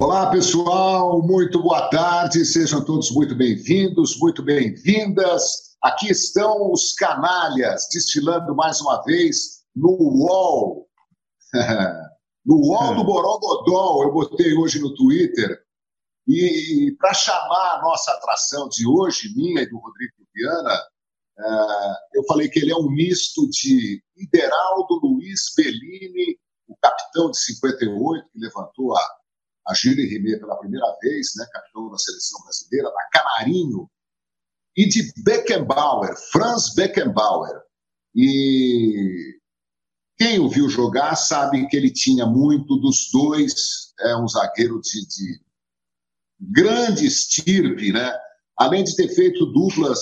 Olá, pessoal, muito boa tarde, sejam todos muito bem-vindos, muito bem-vindas. Aqui estão os canalhas, desfilando mais uma vez no UOL. no UOL do Borogodó, eu botei hoje no Twitter. E para chamar a nossa atração de hoje, minha e do Rodrigo Viana, é, eu falei que ele é um misto de Ideraldo Luiz Bellini, o capitão de 58, que levantou a a Gilles Rimet pela primeira vez, né, capitão da seleção brasileira, da Canarinho, e de Beckenbauer, Franz Beckenbauer. E quem o viu jogar sabe que ele tinha muito dos dois, é um zagueiro de, de grande estirpe, né? além de ter feito duplas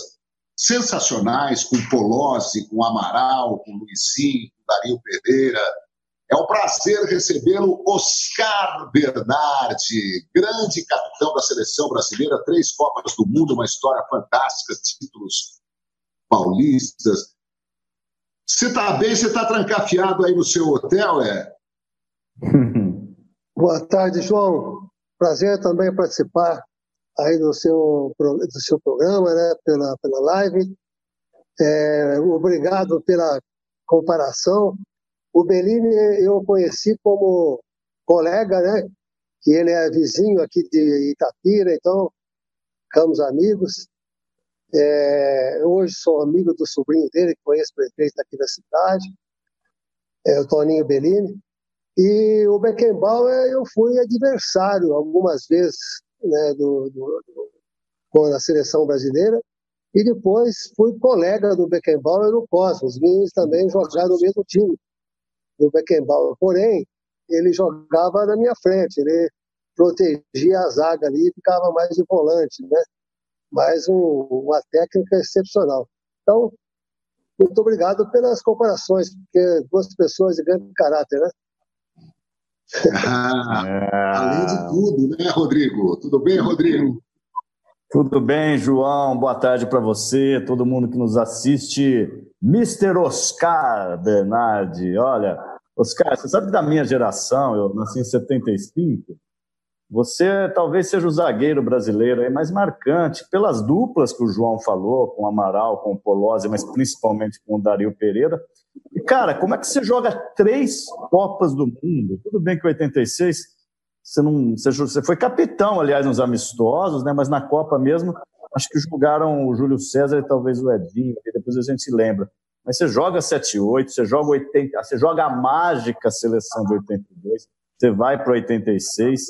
sensacionais com Polozzi, com Amaral, com Luizinho, com Dario Pereira, é um prazer recebê-lo, Oscar Bernardi, grande capitão da seleção brasileira, três Copas do Mundo, uma história fantástica, títulos paulistas. Você está bem? Você está trancafiado aí no seu hotel, é? Boa tarde, João. Prazer também participar aí do seu, do seu programa, né, pela, pela live. É, obrigado pela comparação. O Bellini eu conheci como colega, né? Que ele é vizinho aqui de Itapira, então ficamos amigos. É, hoje sou amigo do sobrinho dele, que conheço o prefeito aqui da cidade, é o Toninho Bellini. E o Beckenbauer eu fui adversário algumas vezes né, do, do, do, seleção brasileira. E depois fui colega do Beckenbauer no Cosmos. Vim também jogar no mesmo time do Beckenbauer. Porém, ele jogava na minha frente, ele protegia a zaga ali e ficava mais de volante, né? Mais um, uma técnica excepcional. Então, muito obrigado pelas comparações, porque duas pessoas de grande caráter, né? Ah, além de tudo, né, Rodrigo? Tudo bem, Rodrigo? Tudo bem, João? Boa tarde para você, todo mundo que nos assiste. Mr. Oscar Bernardi, olha, Oscar, você sabe que da minha geração, eu nasci em 75, você talvez seja o zagueiro brasileiro aí mais marcante, pelas duplas que o João falou, com o Amaral, com o Polozzi, mas principalmente com o Dario Pereira. E, cara, como é que você joga três Copas do Mundo? Tudo bem que 86 você não, você, foi capitão, aliás, nos amistosos, né? Mas na Copa mesmo, acho que jogaram o Júlio César e talvez o Edinho, e depois a gente se lembra. Mas você joga 7-8, você joga 80, você joga a mágica seleção de 82, você vai para 86.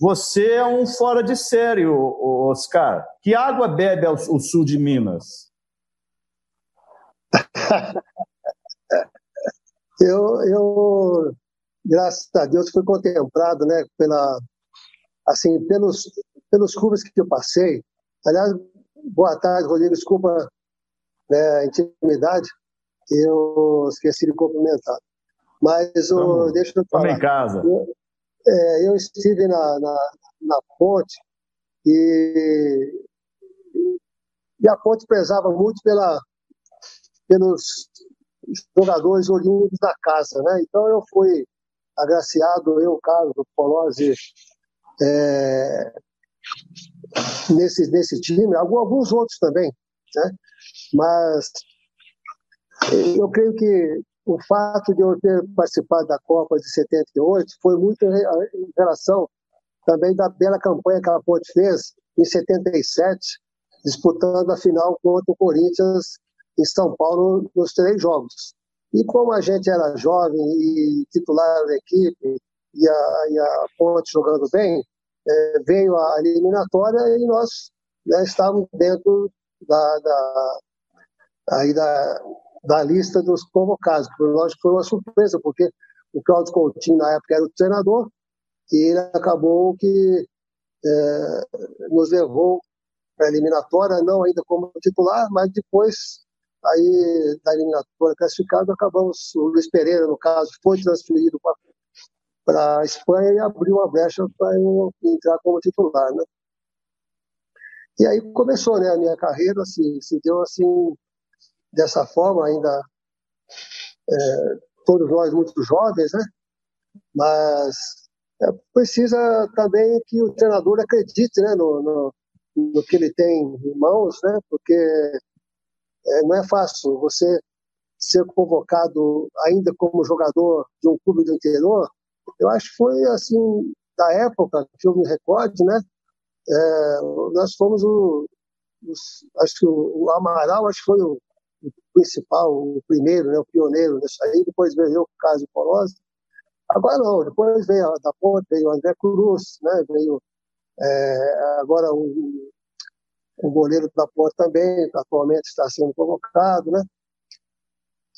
Você é um fora de série, Oscar. Que água bebe o sul de Minas? eu, eu graças a Deus, fui contemplado, né, pela, assim, pelos, pelos clubes que eu passei. Aliás, boa tarde, Rodrigo, desculpa né, a intimidade, eu esqueci de cumprimentar. Mas o, deixa eu falar. Em casa. Eu, é, eu estive na, na, na ponte e, e a ponte prezava muito pela, pelos jogadores oriundos da casa, né? Então eu fui agraciado, eu, Carlos, Polozzi, é, nesse, nesse time, alguns outros também, né? mas eu creio que o fato de eu ter participado da Copa de 78 foi muito em relação também da bela campanha que a Ponte fez em 77, disputando a final contra o Corinthians em São Paulo nos três jogos. E como a gente era jovem e titular da equipe, e a, e a Ponte jogando bem, é, veio a eliminatória e nós né, estávamos dentro da, da, aí da, da lista dos convocados. Lógico foi uma surpresa, porque o Claudio Coutinho, na época, era o treinador, e ele acabou que é, nos levou para a eliminatória, não ainda como titular, mas depois Aí, da eliminatória classificado, acabamos, o Luiz Pereira, no caso, foi transferido para a Espanha e abriu uma brecha para eu entrar como titular, né? E aí começou, né, a minha carreira, assim, se deu assim, dessa forma, ainda é, todos nós muito jovens, né? Mas é, precisa também que o treinador acredite né, no, no, no que ele tem em mãos, né, porque é, não é fácil você ser convocado ainda como jogador de um clube do interior. Eu acho que foi assim, da época que eu me recorde, né? É, nós fomos o, os, acho que o, o, Amaral acho que foi o, o, principal, o primeiro, né, o pioneiro nessa aí, depois veio o caso Polosa. Agora não, depois veio a da Ponte, veio o André Cruz, né, veio é, agora o, o goleiro da Ponte também, atualmente está sendo convocado, né?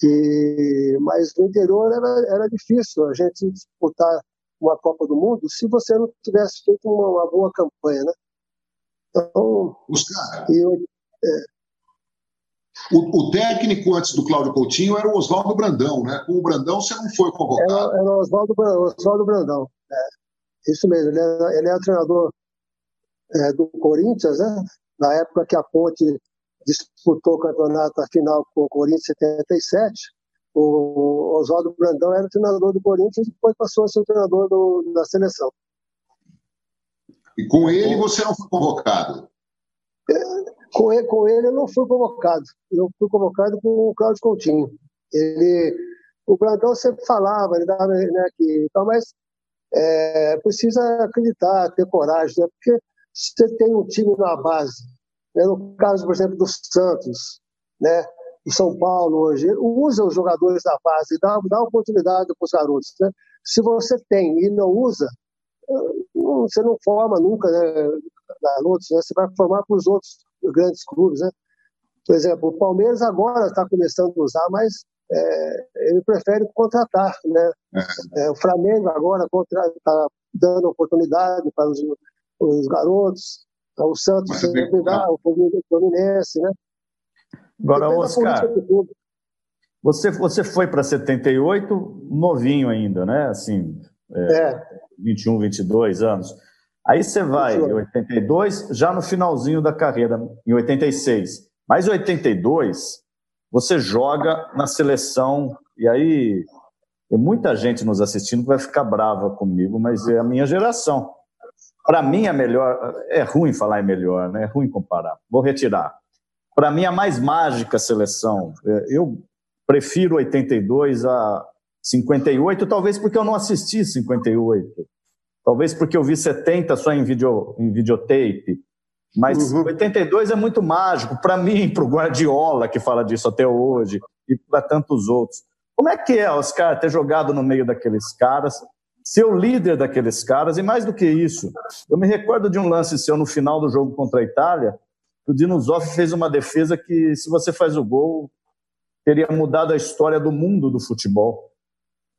E, mas no interior era, era difícil a gente disputar uma Copa do Mundo se você não tivesse feito uma, uma boa campanha, né? Então, Oscar, eu, é... o, o, técnico antes do Cláudio Coutinho era o Oswaldo Brandão, né? Com o Brandão você não foi convocado. Era, era o Oswaldo, Oswaldo Brandão, é. isso mesmo. Ele era, ele era treinador é, do Corinthians, né? Na época que a Ponte disputou o campeonato a final com o Corinthians em 77, o Oswaldo Brandão era treinador do Corinthians e depois passou a ser o treinador do, da seleção. E com ele você não foi convocado? Com ele, com ele eu não fui convocado. Eu fui convocado com o Cláudio Coutinho. Ele, o Brandão sempre falava, ele dava, né, que, então, mas é, precisa acreditar, ter coragem, né, porque você tem um time na base. Né, no caso, por exemplo, do Santos, né, o São Paulo hoje, usa os jogadores da base, dá, dá oportunidade para os garotos. Né? Se você tem e não usa, você não forma nunca né, garotos, né? você vai formar para os outros grandes clubes. Né? Por exemplo, o Palmeiras agora está começando a usar, mas é, ele prefere contratar. Né? É, o Flamengo agora está dando oportunidade para os, os garotos, o Santos sempre dá, o Fluminense, né? Agora, Oscar, você, você foi para 78 novinho ainda, né? Assim, é, é. 21, 22 anos. Aí você vai em 82, já no finalzinho da carreira, em 86. Mas em 82, você joga na seleção, e aí tem muita gente nos assistindo que vai ficar brava comigo, mas é a minha geração. Para mim, é melhor. É ruim falar em melhor, né? É ruim comparar. Vou retirar. Para mim, a mais mágica seleção. É, eu prefiro 82 a 58, talvez porque eu não assisti 58. Talvez porque eu vi 70 só em, video, em videotape. Mas uhum. 82 é muito mágico. Para mim, para o Guardiola, que fala disso até hoje, e para tantos outros. Como é que é, Oscar, ter jogado no meio daqueles caras, ser o líder daqueles caras, e mais do que isso, eu me recordo de um lance seu no final do jogo contra a Itália, que o Dino Zoff fez uma defesa que, se você faz o gol, teria mudado a história do mundo do futebol.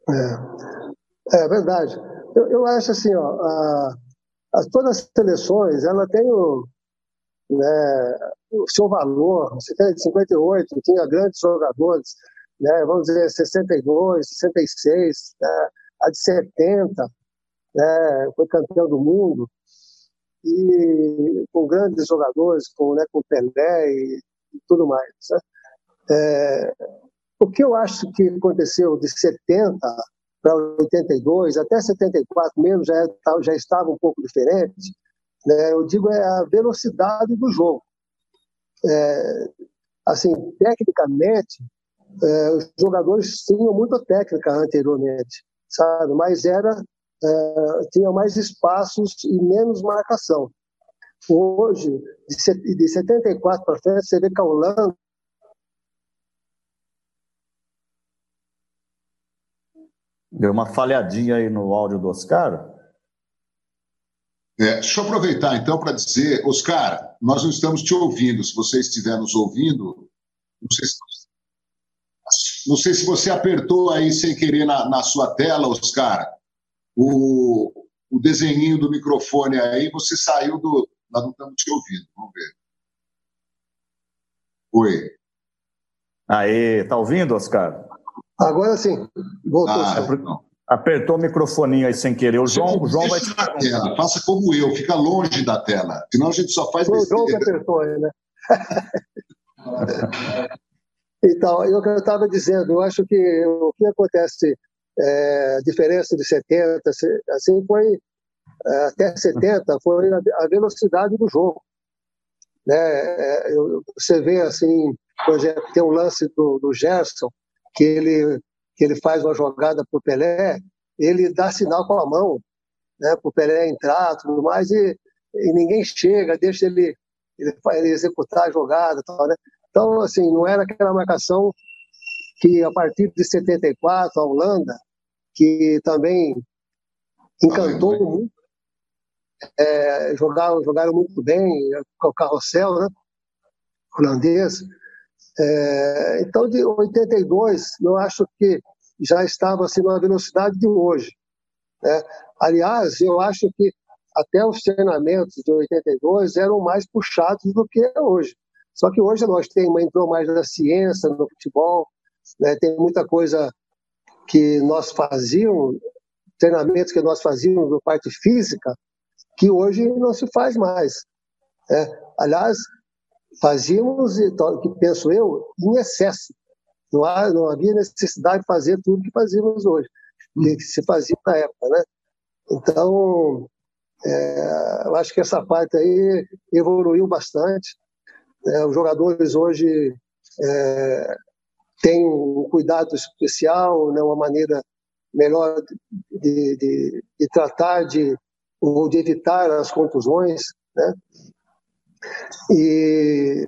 É, é verdade. Eu, eu acho assim, ó, a, a, todas as seleções, ela tem o, né, o seu valor. Você tem de 58, tinha grandes jogadores, né, vamos dizer 62, 66, né, a de 70, né, foi campeão do mundo e com grandes jogadores, com, né, com Pelé e, e tudo mais. Né? É, o que eu acho que aconteceu de 70 para 82, até 74 mesmo, já, tá, já estava um pouco diferente, né? eu digo é a velocidade do jogo. É, assim, tecnicamente, é, os jogadores tinham muita técnica anteriormente, sabe? Mas era uh, tinha mais espaços e menos marcação. Hoje, de, de 74 para frente, você vê que a Holanda Deu uma falhadinha aí no áudio do Oscar. É, deixa eu aproveitar então para dizer, Oscar, nós não estamos te ouvindo. Se você estiver nos ouvindo, não sei se, não sei se você apertou aí sem querer na, na sua tela, Oscar, o, o desenhinho do microfone aí, você saiu do. Nós não estamos te ouvindo, vamos ver. Oi. Aí, tá ouvindo, Oscar? Agora sim, voltou. Ah, Apertou o microfoninho aí sem querer. O João, o João vai te tela. Faça como eu, fica longe da tela. Senão a gente só faz O João que apertou aí, né? então, eu estava dizendo, eu acho que o que acontece é, diferença de 70, assim foi é, até 70 foi a velocidade do jogo. Né? É, você vê assim, por exemplo, tem um lance do, do Gerson que ele que ele faz uma jogada para o Pelé, ele dá sinal com a mão, né, para o Pelé entrar, tudo mais e, e ninguém chega, deixa ele ele, ele executar a jogada, tal, né? Então, assim, não era aquela marcação que a partir de 74 a Holanda, que também encantou muito, é, jogaram, jogaram muito bem, o carrossel, né? holandês. É, então, de 82, eu acho que já estava assim, na velocidade de hoje. Né? Aliás, eu acho que até os treinamentos de 82 eram mais puxados do que hoje. Só que hoje nós temos, entrou mais da ciência no futebol, né? tem muita coisa que nós fazíamos, treinamentos que nós fazíamos na parte física, que hoje não se faz mais. Né? Aliás, fazíamos, que penso eu, em excesso. Não, há, não havia necessidade de fazer tudo que fazíamos hoje, que se fazia na época. Né? Então, é, eu acho que essa parte aí evoluiu bastante. É, os jogadores hoje é, têm um cuidado especial, né, uma maneira melhor de, de, de tratar de, ou de evitar as contusões. Né? E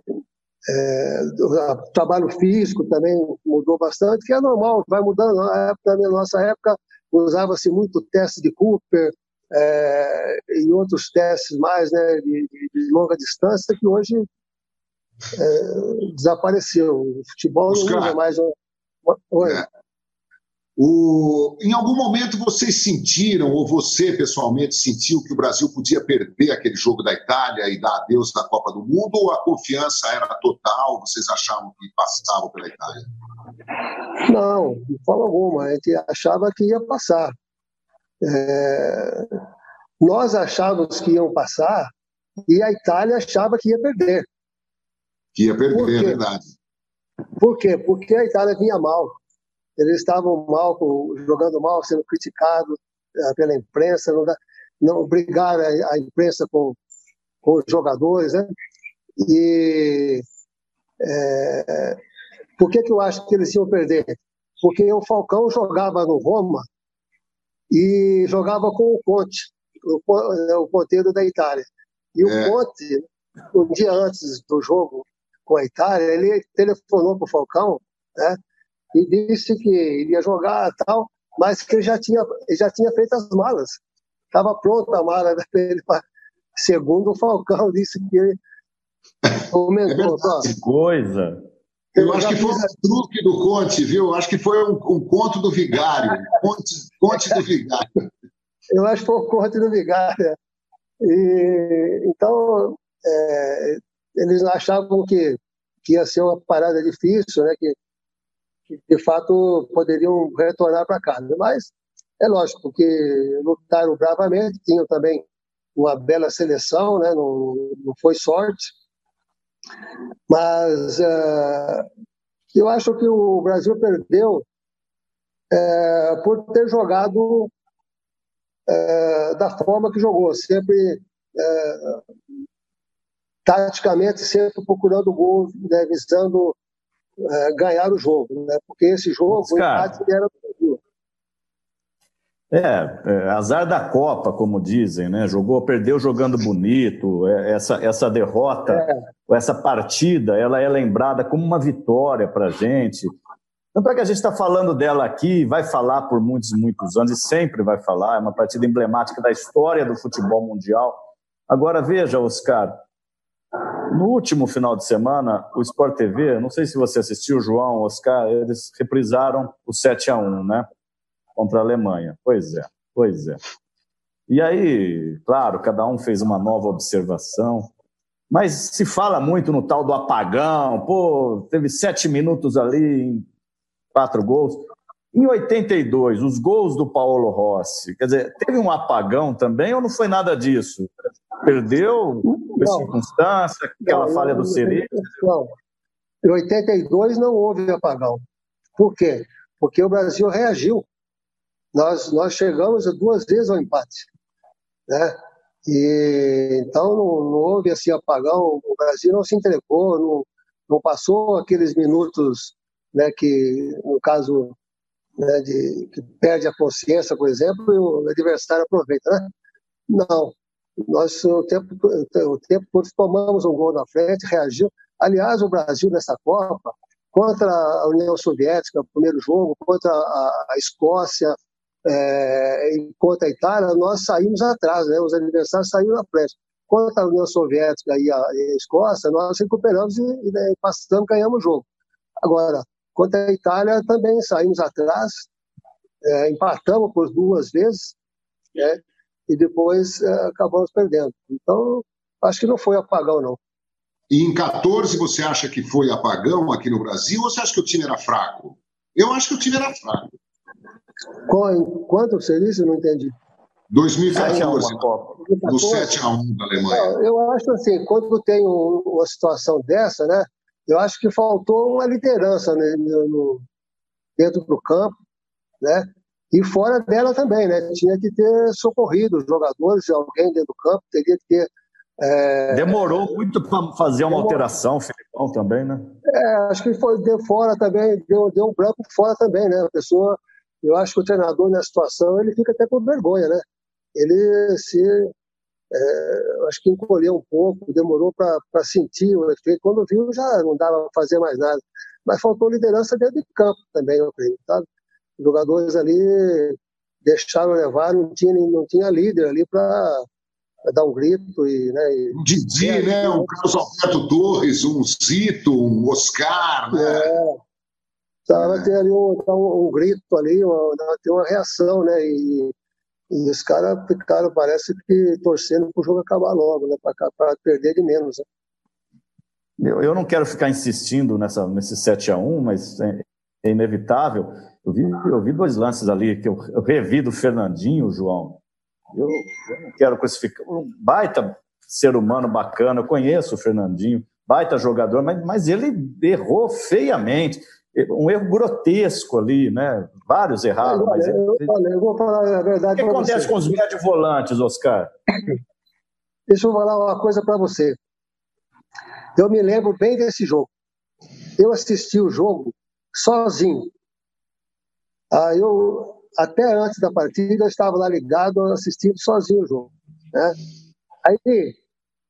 é, o trabalho físico também mudou bastante, que é normal, vai mudando. Na, época, na nossa época, usava-se muito teste de Cooper, é, e outros testes mais né, de, de, longa distância que hoje é, desapareceu. O futebol Oscar, não usa mais. Oi. É. O, em algum momento vocês sentiram, ou você pessoalmente sentiu, que o Brasil podia perder aquele jogo da Itália e dar adeus na Copa do Mundo, ou a confiança era total? Vocês achavam que passavam pela Itália? Não, de forma alguma. A gente achava que ia passar. É, nós achávamos que iam passar e a Itália achava que ia perder. Que ia perder, é verdade. Por quê? Porque a Itália vinha mal. Eles estavam mal, jogando mal, sendo criticados é, pela imprensa, não, dá, não obrigaram a, imprensa com, com os jogadores. Né? E é, por que, que eu acho que eles iam perder? Porque o Falcão jogava no Roma e jogava com o Conte, o, o ponteiro da Itália. E o é. Conte, um dia antes do jogo com a Itália, ele telefonou para o Falcão né, e disse que iria jogar tal, mas que ele já tinha, ele já tinha feito as malas. Estava pronta a mala dele. Segundo o Falcão, disse que ele comentou. É que coisa! Eu, acho que foi um truque do Conte, viu? Eu acho que foi um, um conto do vigário. Conte, conte do vigário. Eu acho que foi o conto do vigário. E, então, é, eles achavam que, que ia ser uma parada difícil, né? que, que de fato poderiam retornar para casa. Mas é lógico, porque lutaram bravamente, tinham também uma bela seleção, né? não, não foi sorte mas uh, eu acho que o Brasil perdeu uh, por ter jogado uh, da forma que jogou, sempre taticamente, sempre procurando gol, né, visando ganhar o jogo, né? porque esse jogo, o empate era do Brasil. É, é, azar da Copa, como dizem, né? Jogou, perdeu jogando bonito. É, essa, essa derrota, é. essa partida, ela é lembrada como uma vitória para a gente. Tanto é que a gente está falando dela aqui, vai falar por muitos muitos anos, e sempre vai falar, é uma partida emblemática da história do futebol mundial. Agora veja, Oscar, no último final de semana, o Sport TV, não sei se você assistiu, João, Oscar, eles reprisaram o 7 a 1 né? contra a Alemanha. Pois é, pois é. E aí, claro, cada um fez uma nova observação, mas se fala muito no tal do apagão, pô, teve sete minutos ali, em quatro gols. Em 82, os gols do Paulo Rossi, quer dizer, teve um apagão também ou não foi nada disso? Perdeu por circunstância, aquela não, falha do Cerejo? Não, em 82 não houve apagão. Por quê? Porque o Brasil reagiu. nós, nós chegamos duas vezes ao empate. Né? E, então não, não, houve assim apagão, o Brasil não se entregou, não, não passou aqueles minutos né, que, no caso, né, de, que perde a consciência, por exemplo, e o adversário aproveita. Né? Não, nós o tempo, o tempo todo tomamos um gol na frente, reagiu. Aliás, o Brasil nessa Copa, contra a União Soviética, o primeiro jogo, contra a, a Escócia, é, contra a Itália, nós saímos atrás, né? os adversários saíram na frente. Contra a União Soviética e a, e a Escócia, nós recuperamos e, e né, passamos, ganhamos o jogo. Agora, contra a Itália também saímos atrás, é, empatamos por duas vezes, né? e depois é, acabamos perdendo. Então, acho que não foi apagão, não. E em 14 você acha que foi apagão aqui no Brasil ou você acha que o time era fraco? Eu acho que o time era fraco. Quanto você disse? Não entendi. 2014, do 7 a 1 da Alemanha. Eu acho assim, quando tem uma situação dessa, né, eu acho que faltou uma liderança né, no, dentro do campo, né, e fora dela também, né, tinha que ter socorrido os jogadores, alguém dentro do campo teria que ter é... Demorou muito para fazer uma Demorou. alteração, Filipão, também, né? É, acho que foi deu fora também, deu, deu um branco fora também, né? A pessoa, eu acho que o treinador na situação ele fica até com vergonha, né? Ele se, é, acho que encolheu um pouco, demorou para sentir o efeito. Quando viu, já não dava para fazer mais nada. Mas faltou liderança dentro de campo também, eu sabe? Os jogadores ali deixaram levar, não tinha, não tinha líder ali para dar um grito e, né, e... um Didi, é, né, um Carlos Alberto Torres, um Zito, um Oscar, né? É. Tava é. ter ali um, um, um, grito ali, uma, ter uma reação, né? E, e os caras ficaram, parece que torcendo para o jogo acabar logo, né? Para perder de menos. Né? Eu, eu não quero ficar insistindo nessa, nesse 7 a 1 mas é, é inevitável. Eu vi, eu vi dois lances ali que eu, eu revi do Fernandinho, João. Eu, eu não quero crucificar. Um baita ser humano bacana, eu conheço o Fernandinho, baita jogador, mas, mas ele errou feiamente. Um erro grotesco ali, né? Vários erraram. Mas ele... eu, olha, eu vou falar a verdade. O que acontece você. com os médios volantes, Oscar? Deixa eu falar uma coisa para você. Eu me lembro bem desse jogo. Eu assisti o jogo sozinho. Ah, eu até antes da partida, eu estava lá ligado, assistindo sozinho o jogo. Né? Aí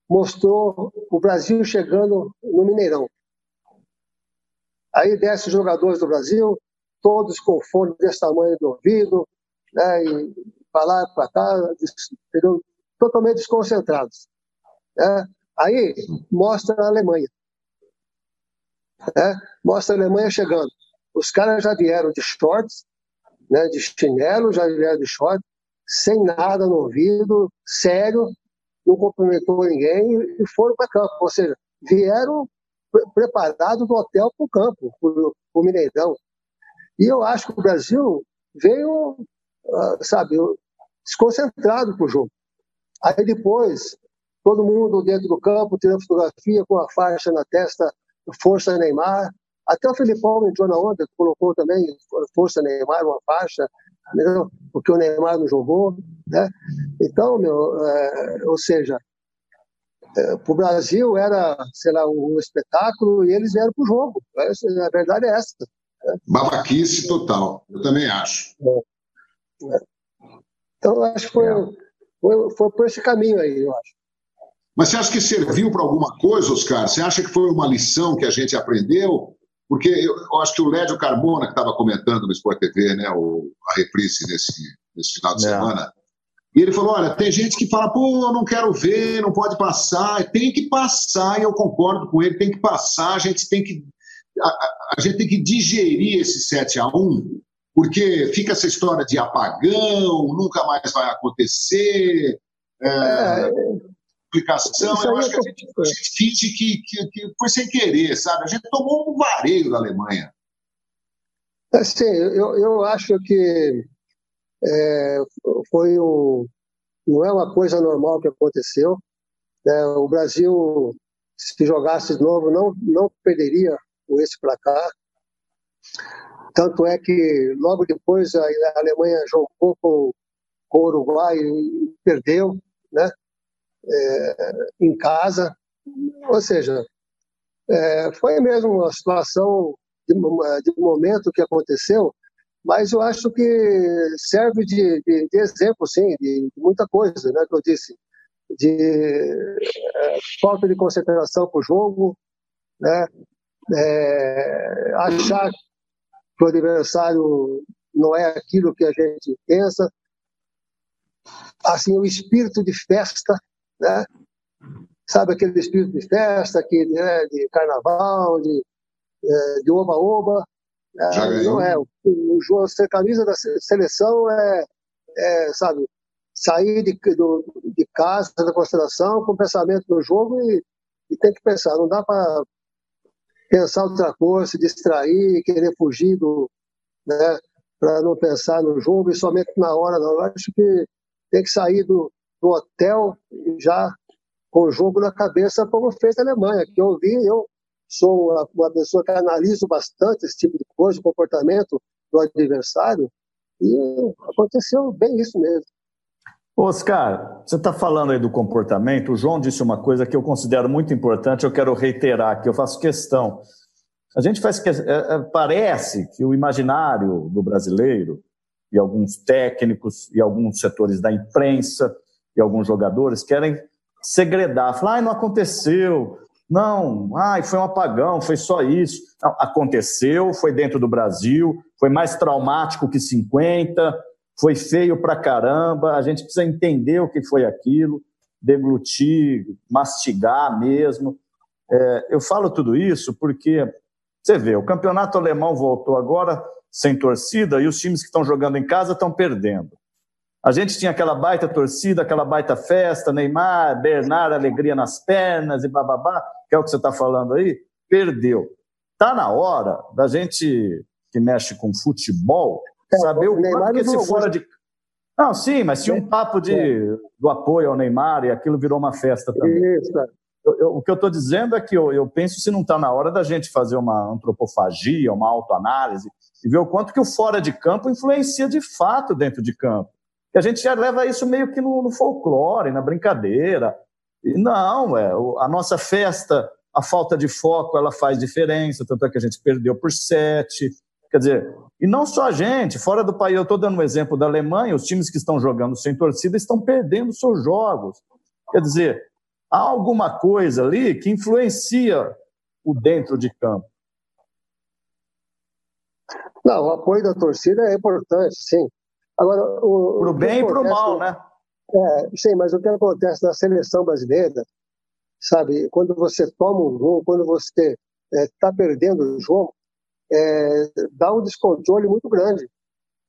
mostrou o Brasil chegando no Mineirão. Aí desce os jogadores do Brasil, todos com fone desse tamanho do ouvido, né, e para lá, para cá, entendeu? totalmente desconcentrados. Né? Aí mostra a Alemanha. Né? Mostra a Alemanha chegando. Os caras já vieram de shorts, né, de chinelo, já vieram de short, sem nada no ouvido, sério, não cumprimentou ninguém e foram para campo. Ou seja, vieram preparados do hotel para o campo, para o Mineirão. E eu acho que o Brasil veio, ah, sabe, desconcentrado para o jogo. Aí depois, todo mundo dentro do campo tirando fotografia com a faixa na testa, Força Neymar, até o Filipão entrou na onda, colocou também força Neymar, uma faixa, porque o Neymar não jogou. Né? Então, meu, é, ou seja, para o Brasil era, sei lá, um espetáculo e eles vieram para o jogo. A verdade é essa. Né? Babaquice total, eu também acho. É. Então, acho que foi, é. foi, foi por esse caminho aí, eu acho. Mas você acha que serviu para alguma coisa, Oscar? Você acha que foi uma lição que a gente aprendeu? Porque eu, eu acho que o Lédio Carmona, que estava comentando no Sport TV, né, o, a reprise nesse, nesse final de é. semana, e ele falou: olha, tem gente que fala, pô, não quero ver, não pode passar. Tem que passar, e eu concordo com ele, tem que passar, a gente tem que. A, a, a gente tem que digerir esse 7 a 1 porque fica essa história de apagão, nunca mais vai acontecer. É, é, explicação, eu acho que a gente, a gente finge que, que, que, foi sem querer, sabe? A gente tomou um vareio da Alemanha. Assim, eu, eu acho que é, foi um, não é uma coisa normal que aconteceu. Né? O Brasil, se jogasse de novo, não, não perderia com esse placar. Tanto é que logo depois a Alemanha jogou com, com o Uruguai e perdeu, né? É, em casa. Ou seja, é, foi mesmo uma situação de, de momento que aconteceu, mas eu acho que serve de, de, de exemplo, sim, de, muita coisa, né, que eu disse, de é, falta de concentração para o jogo, né, é, achar que o adversário não é aquilo que a gente pensa, assim, o espírito de festa, né, sabe aquele espírito de festa, que, né, de carnaval, de, de oba-oba. É, não é. O, o jogo, ser camisa da seleção é, é sabe, sair de, do, de casa, da consideração, com pensamento no jogo e, e tem que pensar. Não dá para pensar outra coisa, se distrair, querer fugir do. Né, para não pensar no jogo e somente na hora, não. Eu acho que tem que sair do, do hotel já com o jogo na cabeça, como fez a Alemanha, que eu vi, eu sou uma, uma pessoa que analiso bastante esse tipo de coisa, comportamento do adversário, e aconteceu bem isso mesmo. Oscar, você está falando aí do comportamento. O João disse uma coisa que eu considero muito importante, eu quero reiterar, que eu faço questão. A gente faz que é, é, parece que o imaginário do brasileiro e alguns técnicos e alguns setores da imprensa e alguns jogadores querem segredar, falar, ah, não aconteceu, não, ai, foi um apagão, foi só isso. Não, aconteceu, foi dentro do Brasil, foi mais traumático que 50, foi feio pra caramba, a gente precisa entender o que foi aquilo, deglutir, mastigar mesmo. É, eu falo tudo isso porque, você vê, o campeonato alemão voltou agora sem torcida e os times que estão jogando em casa estão perdendo. A gente tinha aquela baita torcida, aquela baita festa, Neymar, Bernard, alegria nas pernas e bababá, que é o que você está falando aí, perdeu. Está na hora da gente que mexe com futebol é, saber o quanto que esse fora de. Não, sim, mas tinha um papo de, é. do apoio ao Neymar e aquilo virou uma festa também. Isso, eu, eu, o que eu estou dizendo é que eu, eu penso se não está na hora da gente fazer uma antropofagia, uma autoanálise e ver o quanto que o fora de campo influencia de fato dentro de campo a gente já leva isso meio que no, no folclore, na brincadeira. E não, é, a nossa festa, a falta de foco, ela faz diferença, tanto é que a gente perdeu por sete. Quer dizer, e não só a gente, fora do país, eu estou dando um exemplo da Alemanha, os times que estão jogando sem torcida estão perdendo seus jogos. Quer dizer, há alguma coisa ali que influencia o dentro de campo. Não, o apoio da torcida é importante, sim. Agora, o, pro bem e pro mal, né? É, sim, mas o que acontece na seleção brasileira, sabe, quando você toma um gol, quando você está é, perdendo o jogo, é, dá um descontrole muito grande.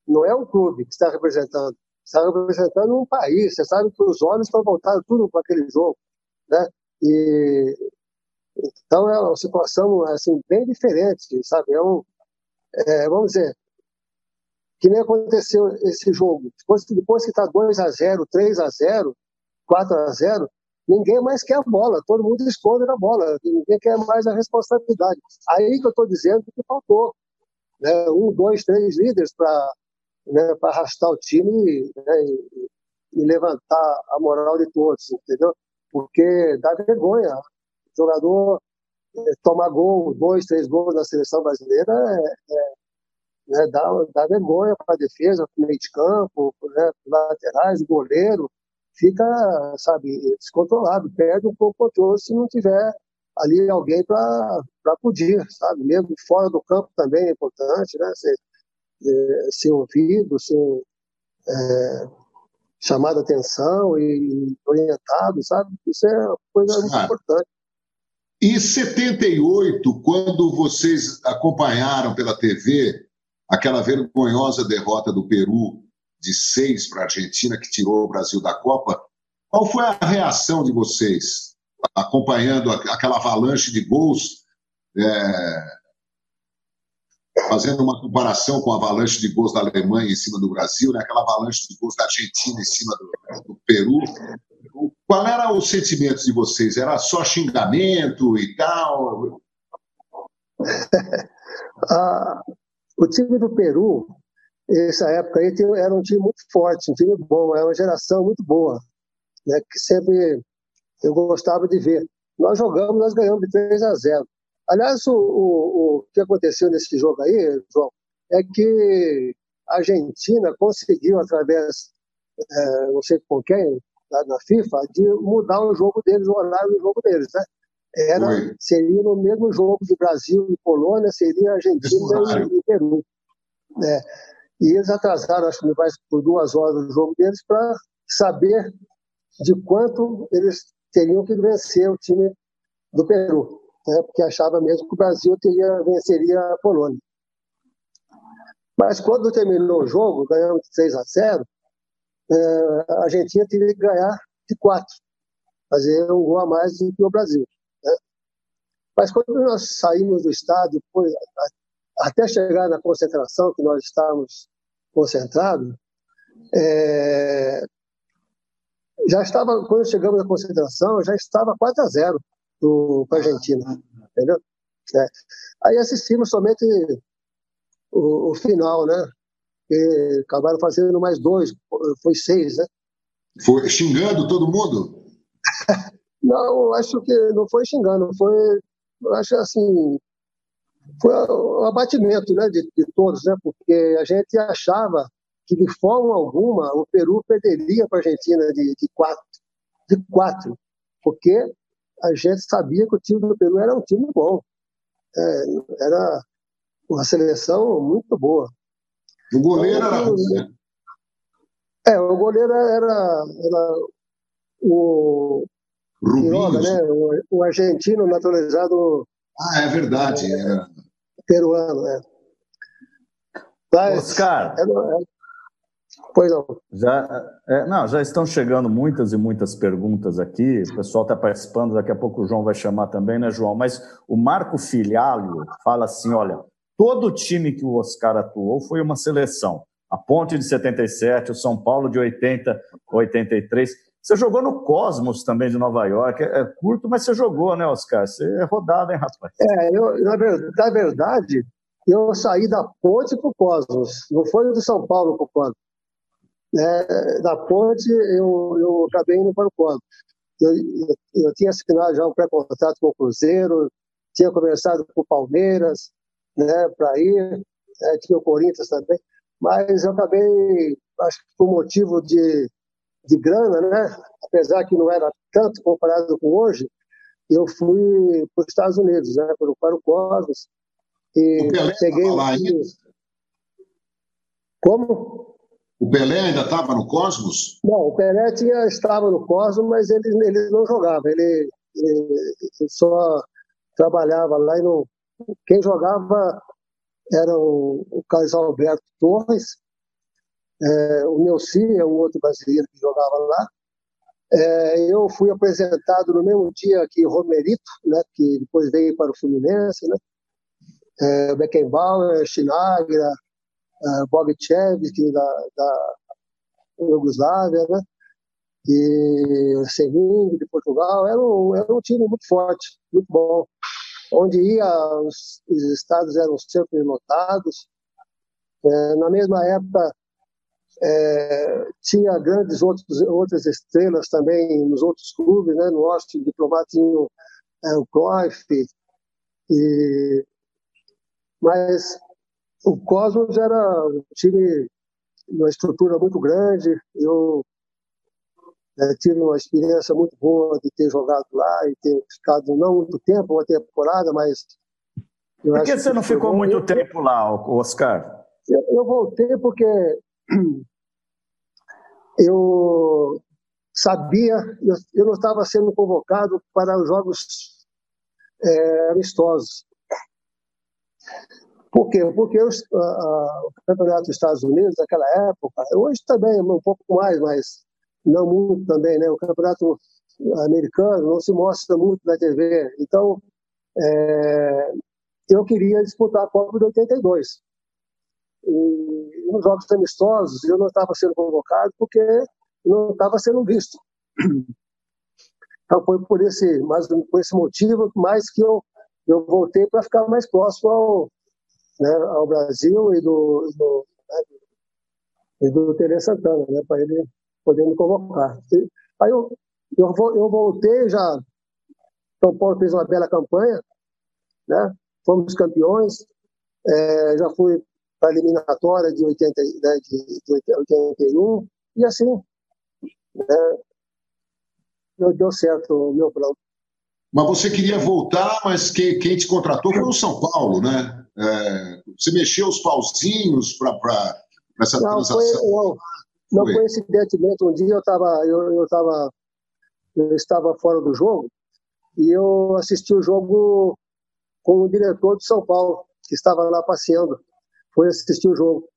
Não é um clube que está representando, está representando um país. Você sabe que os olhos estão voltados tudo para aquele jogo, né? E então é uma situação assim bem diferente, sabe? É um, é, vamos dizer, que nem aconteceu esse jogo. Depois, depois que está 2 a 0 3 a 0 4 a 0 ninguém mais quer a bola, todo mundo esconde a bola, ninguém quer mais a responsabilidade. Aí que eu estou dizendo que faltou. Né? Um, dois, três líderes para né, arrastar o time né, e, e, levantar a moral de todos, entendeu? Porque dá vergonha. O jogador é, tomar gol, dois, três gols na seleção brasileira é, é né, dá, dá vergonha para a defesa, para o meio de campo, né, laterais, goleiro, fica, sabe, descontrolado, perde um pouco o controle se não tiver ali alguém para acudir, sabe? Mesmo fora do campo também é importante, né? Ser, é, ser ouvido, ser é, chamado a atenção e orientado, sabe? Isso é uma coisa muito importante. Em 78, quando vocês acompanharam pela TV aquela vergonhosa derrota do Peru de seis para a Argentina, que tirou o Brasil da Copa. Qual foi a reação de vocês, acompanhando aquela avalanche de gols, é, fazendo uma comparação com a avalanche de gols da Alemanha em cima do Brasil, né? aquela avalanche de gols da Argentina em cima do, do Peru? Qual era o sentimento de vocês? Era só xingamento e tal? ah, o time do Peru, essa época aí, era um time muito forte, um time bom, era uma geração muito boa, né, que sempre eu gostava de ver. Nós jogamos, nós ganhamos de 3 a 0. Aliás, o, o, o que aconteceu nesse jogo aí, João, é que a Argentina conseguiu, através, é, não sei com quem, da, FIFA, de mudar o jogo deles, o horário do jogo deles, né? Era, seria no mesmo jogo de Brasil e Polônia, seria Argentina e, e, Peru. É. E eles atrasaram, acho que mais por duas horas o jogo deles, para saber de quanto eles teriam que vencer o time do Peru, né? porque achava mesmo que o Brasil teria, venceria a Polônia. Mas quando terminou o jogo, ganhamos de 3 a 0, é, a Argentina teria que ganhar de 4, fazer um gol a mais do que o Brasil. Mas quando nós saímos do estádio, depois, até chegar na concentração, que nós estávamos concentrados, é, já estava, quando chegamos na concentração, já estava 4 a 0 para a Argentina, entendeu? É. Aí assistimos somente o, o final, né? E acabaram fazendo mais dois, foi seis, né? Foi xingando todo mundo? não, acho que não foi xingando, foi, acho assim, foi o abatimento, né, de, de todos, né? Porque a gente achava que de forma alguma o Peru perderia para a Argentina de, de quatro, de quatro, porque a gente sabia que o time do Peru era um time bom, é, era uma seleção muito boa. O goleiro então, era né? É, o goleiro era, era o Quiroga, né? O, o, argentino naturalizado. Ah, é verdade. É, peruano, é. Mas, Oscar. É, é, pois não. Já, é, não, já estão chegando muitas e muitas perguntas aqui. O pessoal está participando, daqui a pouco o João vai chamar também, né, João? Mas o Marco Filhalho fala assim: olha, Todo time que o Oscar atuou foi uma seleção. A Ponte de 77, o São Paulo de 80, 83. Você jogou no Cosmos também de Nova York. É, curto, mas você jogou, né, Oscar? Você é rodado, hein, rapaz? É, eu, na, na verdade, eu saí da Ponte para o Cosmos. Não foi do São Paulo para o Cosmos. É, da Ponte, eu, eu acabei indo para o Cosmos. Eu, eu, eu tinha assinado já um pré-contrato com o Cruzeiro, tinha conversado com o Palmeiras, né, para ir, é, tinha o Corinthians também, mas eu acabei, acho que por motivo de, de grana, né, apesar que não era tanto comparado com hoje, eu fui para os Estados Unidos, né, para o Cosmos, e peguei... Um... Como? O Pelé ainda estava no Cosmos? Não, o Pelé tinha, estava no Cosmos, mas ele, ele não jogava, ele, ele, ele só trabalhava lá e não, quem jogava era o, o Carlos Alberto Torres, é, o Neuci é um outro brasileiro que jogava lá. É, eu fui apresentado no mesmo dia que Romerito, né, que depois veio para o Fluminense, né? É, Beckenbauer, Schinagra, é, da, da Yugoslávia, né? e Semin de Portugal. Era um, era um time muito forte, muito bom onde ia, os, os estados eram sempre lotados. É, na mesma época, é, tinha grandes outros, outras estrelas também nos outros clubes, né? no Austin Diplomata tinha é, o Cruyff, e, mas o Cosmos era um time, uma estrutura muito grande, eu é, tive uma experiência muito boa de ter jogado lá e ter ficado não muito tempo, uma temporada, mas. Por que você não ficou bom. muito eu, tempo lá, Oscar? Eu, eu voltei porque eu sabia, eu, eu não estava sendo convocado para os jogos é, amistosos. Por quê? Porque os, a, a, o campeonato dos Estados Unidos, naquela época, hoje também um pouco mais, mas não muito também, né? O campeonato americano não se mostra muito na TV. Então, é, eu queria disputar a Copa de 82. E nos jogos amistosos eu não estava sendo convocado porque não estava sendo visto. Então foi por esse, mais por esse motivo, mais que eu eu voltei para ficar mais próximo ao, né, ao Brasil e do, do, né, e do Tele Santana, né, para ele poder me convocar. Aí eu, eu, eu voltei já, São Paulo fez uma bela campanha, né, fomos campeões, é, já fui para a eliminatória de, 80, né, de, de 81, e assim, né, deu certo o meu plano. Mas você queria voltar, mas quem, quem te contratou foi o São Paulo, né? É, você mexeu os pauzinhos para essa não, transação? Foi, não, não foi. coincidentemente, um dia eu, tava, eu, eu, tava, eu estava fora do jogo e eu assisti o jogo com o diretor de São Paulo, que estava lá passeando. Foi assistir o jogo,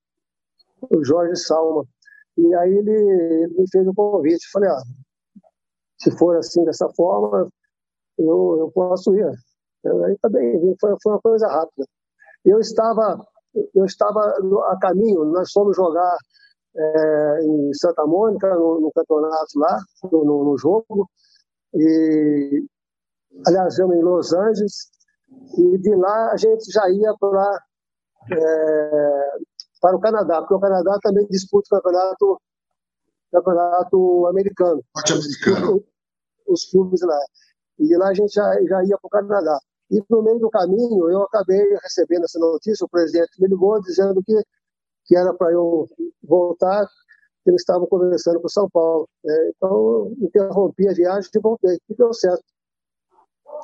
o Jorge Salma. E aí ele, ele me fez um convite. Falei, ah, se for assim, dessa forma, eu, eu posso ir. Eu, aí também foi, foi uma coisa rápida. Eu estava, eu estava a caminho, nós fomos jogar é, em Santa Mônica, no, no campeonato lá, no, no, no, jogo, e aliás, eu em Los Angeles, e de lá a gente já ia para é, para o Canadá, porque o Canadá também disputa o campeonato, campeonato americano. Norte-americano. Os, os clubes lá. E de lá a gente já, já ia para o Canadá. E no meio do caminho eu acabei recebendo essa notícia, o presidente me ligou dizendo que, que era para eu voltar, que eles estavam conversando com São Paulo. É, então eu interrompi a viagem e voltei, e deu certo.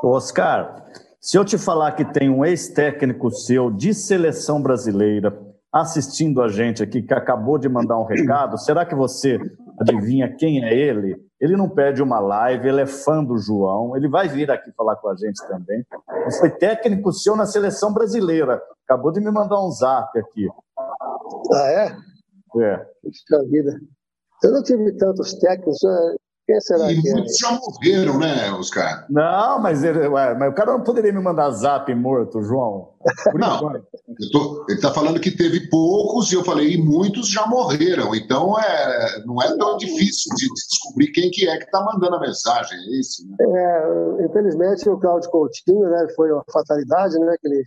Oscar, se eu te falar que tem um ex-técnico seu de seleção brasileira assistindo a gente aqui, que acabou de mandar um recado, será que você adivinha quem é ele? Ele não perde uma live, ele é fã do João, ele vai vir aqui falar com a gente também. Ele foi técnico seu na seleção brasileira. Acabou de me mandar um zap aqui. Ah, é? É. Puxa vida. Eu não tive tantos técnicos. É, quem será e que é? muitos já morreram, né, Oscar? Não, mas, ele, ué, mas o cara não poderia me mandar zap morto, João. não, tô, ele está falando que teve poucos e eu falei, e muitos já morreram. Então é, não é tão difícil de, descobrir quem que é que está mandando a mensagem, é isso? Né? É, infelizmente o Cláudio Coutinho, né, foi uma fatalidade, né, que ele...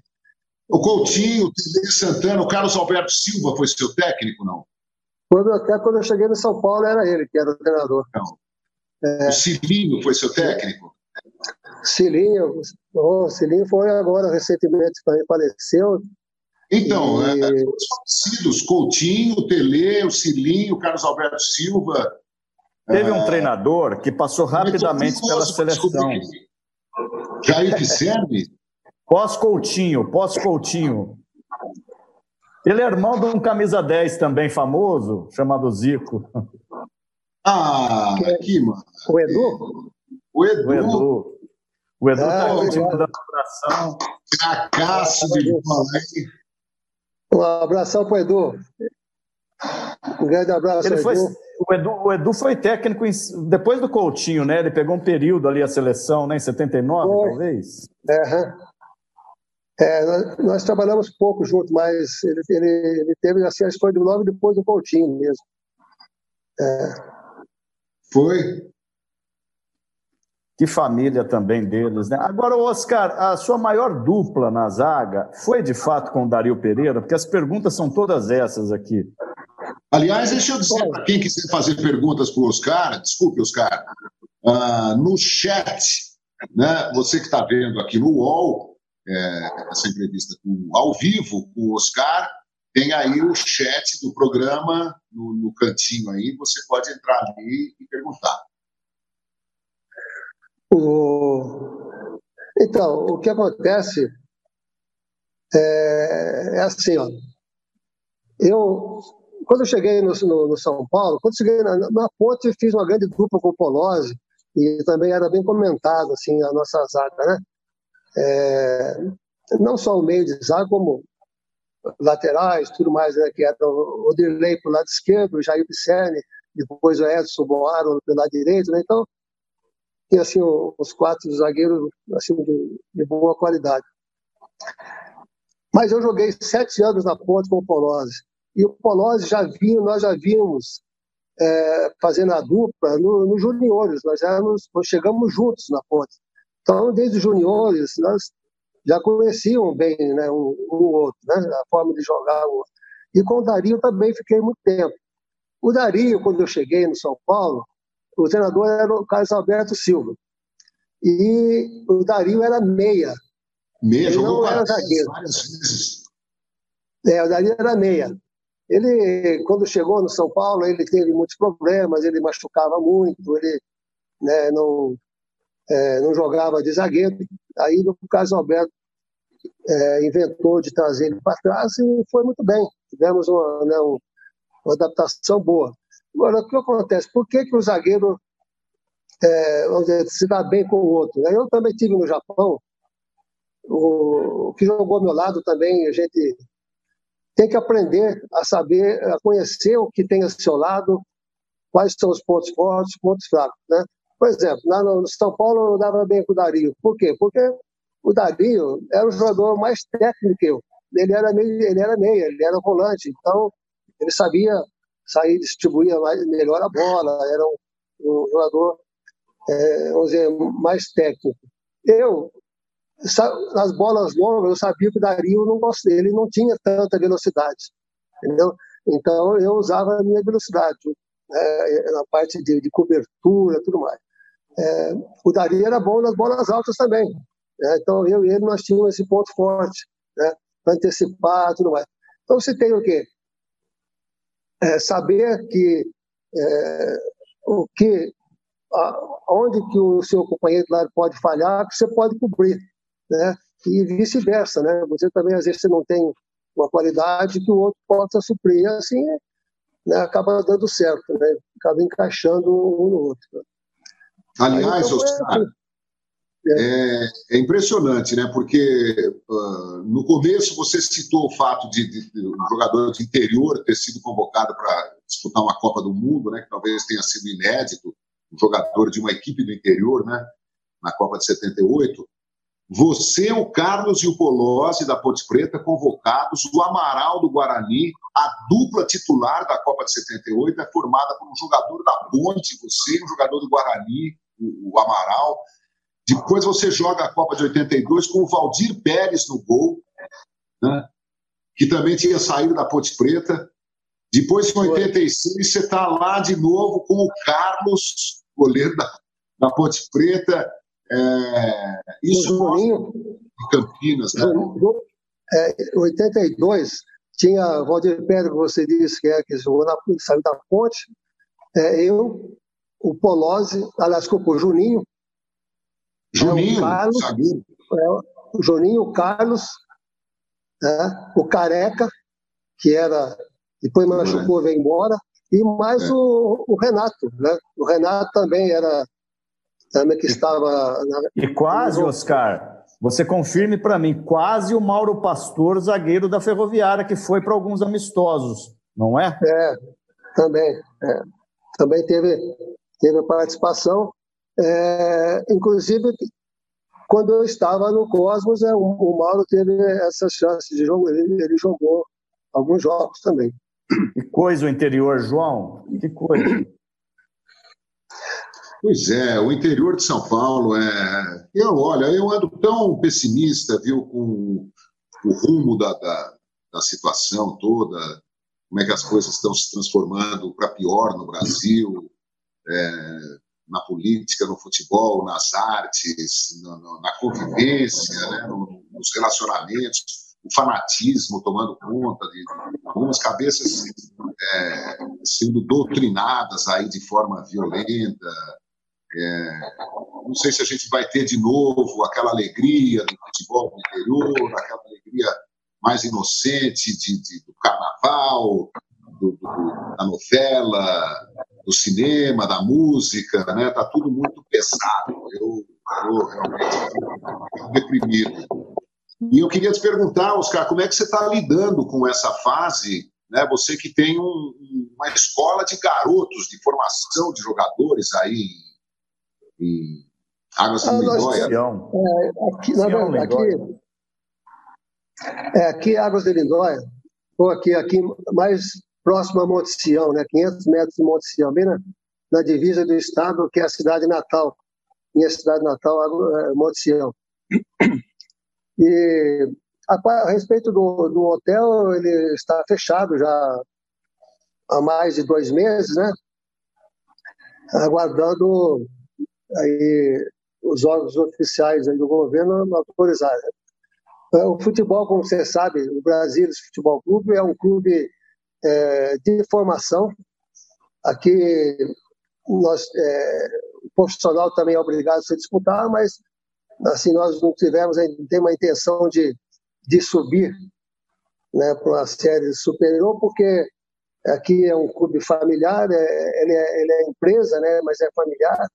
O Coutinho, o Tele Santana, o Carlos Alberto Silva foi seu técnico, não? Quando, até quando eu cheguei no São Paulo era ele que era o treinador. Não. É. O Cilinho foi seu técnico? Cilinho, o Cilinho foi agora recentemente faleceu. Então, e... é, os falecidos, Coutinho, o Tele, o Cilinho, o Carlos Alberto Silva. Teve um é... treinador que passou rapidamente pela seleção. Jair Pisserni? Pós-Coutinho, pós-Coutinho. Ele é irmão de um camisa 10 também famoso, chamado Zico. Ah, aqui, mano. O Edu? O Edu. O Edu. O Edu está ah, te mandando um abração. Fracasso de bola Um abração para o Edu. Um grande abraço, Ele foi, Edu. O Edu. O Edu foi técnico em, depois do Coutinho, né? Ele pegou um período ali a seleção, né? Em 79, foi. talvez. É, é nós, nós, trabalhamos pouco juntos, mas ele, ele, ele teve assim, a escolha do nome depois do Coutinho mesmo. É. Foi. Que família também deles, né? Agora, Oscar, a sua maior dupla na zaga foi de fato com o Dario Pereira? Porque as perguntas são todas essas aqui. Aliás, deixa eu dizer para quem quiser fazer perguntas para o Oscar, desculpe, Oscar, uh, no chat, né, você que está vendo aqui no UOL, é, essa entrevista com, ao vivo com o Oscar, tem aí o chat do programa no, no cantinho aí, você pode entrar ali e perguntar. O... Então, o que acontece é, é assim, ó. Eu, quando eu cheguei no, no, no São Paulo, quando cheguei na, na ponte, fiz uma grande dupla com o Polozzi, e também era bem comentado, assim, a nossa zaga, né? É, não só o meio de zaga, como laterais, tudo mais, né, que era o Odirley para o lado esquerdo, o Jair Pisserni, depois o Edson Boaro pelo lado direito, né? Então, tinha assim os quatro zagueiros assim de, de, boa qualidade. Mas eu joguei sete anos na ponte com o Polozzi. E o Polozzi já vinha, nós já vimos é, fazendo a dupla nos no juniores, nós, éramos, nós chegamos juntos na ponte. Então, desde os juniores, nós já conheciam bem né, um, um outro, né, a forma de jogar o outro. E com o Dario também fiquei muito tempo. O Dario, quando eu cheguei no São Paulo, o treinador era o Carlos Alberto Silva. E o Dario era meia. Meia, ele não era zagueiro. É, o Dario era meia. Ele, quando chegou no São Paulo, ele teve muitos problemas, ele machucava muito, ele né, não, é, não jogava de zagueiro. Aí o Carlos Alberto é, inventou de trazer ele para trás e foi muito bem. Tivemos uma, né, uma adaptação boa. Agora, o que acontece? Por que, que o zagueiro é, dizer, se dá bem com o outro? Eu também tive no Japão, o, o que jogou ao meu lado também, a gente tem que aprender a saber, a conhecer o que tem ao seu lado, quais são os pontos fortes, os pontos fracos. Né? Por exemplo, lá no São Paulo eu dava bem com o Dario. Por quê? Porque o Dario era o jogador mais técnico que eu. Ele era meio, ele era meia, ele era volante, então ele sabia sair, distribuir mais, melhor a bola, era um, um jogador, é, vamos dizer, mais técnico. Eu, nas bolas longas, eu sabia que o Dario não gostava, ele não tinha tanta velocidade, entendeu? Então eu usava a minha velocidade é, na parte de, de cobertura, tudo mais. É, o Dario era bom nas bolas altas também. Né? Então, eu e ele, nós tínhamos esse ponto forte, né? para antecipar tudo mais. Então, você tem o quê? É, saber que é, o que a, onde que o seu companheiro de lado pode falhar, que você pode cobrir, né? E vice-versa, né? Você também às vezes você não tem uma qualidade que o outro possa suprir, assim, né? acaba dando certo, né? Acaba encaixando um no outro. Aliás, então, Oscar, é, é, impressionante, né? Porque uh, no começo você citou o fato de, de, de, um jogador de interior ter sido convocado para disputar uma Copa do Mundo, né? Que talvez tenha sido inédito, um jogador de uma equipe do interior, né? Na Copa de 78. Você, o Carlos e o Polozzi da Ponte Preta convocados, o Amaral do Guarani, a dupla titular da Copa de 78 é formada por um jogador da Ponte, você, um jogador do Guarani, o, o Amaral. Depois você joga a Copa de 82 com o Valdir Pérez no gol, né? que também tinha saído da Ponte Preta. Depois, em 86, você está lá de novo com o Carlos, goleiro da, da Ponte Preta. É, isso Juninho, em Campinas, né? É, 82 tinha Valdir Pérez, que você disse que, é, que jogou na, saiu da ponte, é, eu, o Polozzi, aliás, desculpa, o Juninho. Juninho, é, o Carlos, é, o Juninho, o Carlos, né, o Careca, que era, depois machucou, veio embora, e mais é. o, o, Renato, né? O Renato também era, também que estava... Na... E quase, Oscar, você confirme para mim, quase o Mauro Pastor, zagueiro da Ferroviária, que foi para alguns amistosos, não é? É, também. É. Também teve teve a participação. É, inclusive, quando eu estava no Cosmos, é, o, o Mauro teve essa chance de jogo, ele, ele jogou alguns jogos também. Que coisa o interior, João, que coisa. Pois é, o interior de São Paulo é. Eu, olha, eu ando tão pessimista, viu, com o rumo da, da, da situação toda, como é que as coisas estão se transformando para pior no Brasil é, na política, no futebol, nas artes, no, no, na convivência, né, no, nos relacionamentos, o fanatismo tomando conta de algumas cabeças é, sendo doutrinadas aí de forma violenta. É, não sei se a gente vai ter de novo aquela alegria do futebol no interior, aquela alegria mais inocente de, de do carnaval, do, do, da novela, do cinema, da música, né? Tá tudo muito pesado. Eu estou realmente deprimido. E eu queria te perguntar, Oscar, como é que você está lidando com essa fase? Né? Você que tem um, uma escola de garotos, de formação de jogadores aí em Águas de ah, Lindóia. É, aqui, na verdade, aqui, é, aqui Águas de Lindóia, ou aqui, aqui mais próximo a Monte Sião, né, 500 metros de Monte Sião, bem na, na divisa do estado, que é a cidade natal. Minha cidade natal, é Monte Sião. E a, a respeito do, do hotel, ele está fechado já há mais de dois meses, né? Aguardando aí os órgãos oficiais do governo autorizarem. É, o futebol, como você sabe, o Brasil Futebol Clube é um clube é, de formação. Aqui, nós, é, o profissional também é obrigado a se disputar, mas assim nós não tivemos, tem uma intenção de, de subir né, para uma série superior, porque aqui é um clube familiar, é, ele, é, ele é empresa, né, mas é familiar,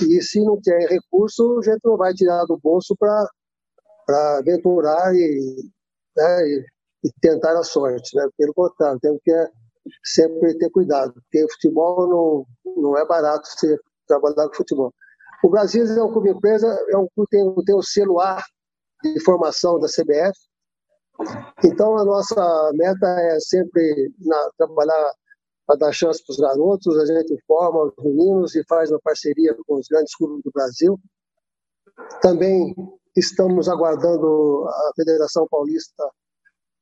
e se não tem recurso, a gente não vai tirar do bolso para aventurar e, né, e, e, tentar a sorte. Né? Pelo contrário, temos que sempre ter cuidado, porque o futebol não, não é barato você trabalhar com futebol. O Brasil é um clube empresa, é um clube tem, tem o selo A de formação da CBF. Então a nossa meta é sempre na, trabalhar para dar chance para os garotos, a gente forma os meninos e faz uma parceria com os grandes clubes do Brasil. Também estamos aguardando a Federação Paulista é,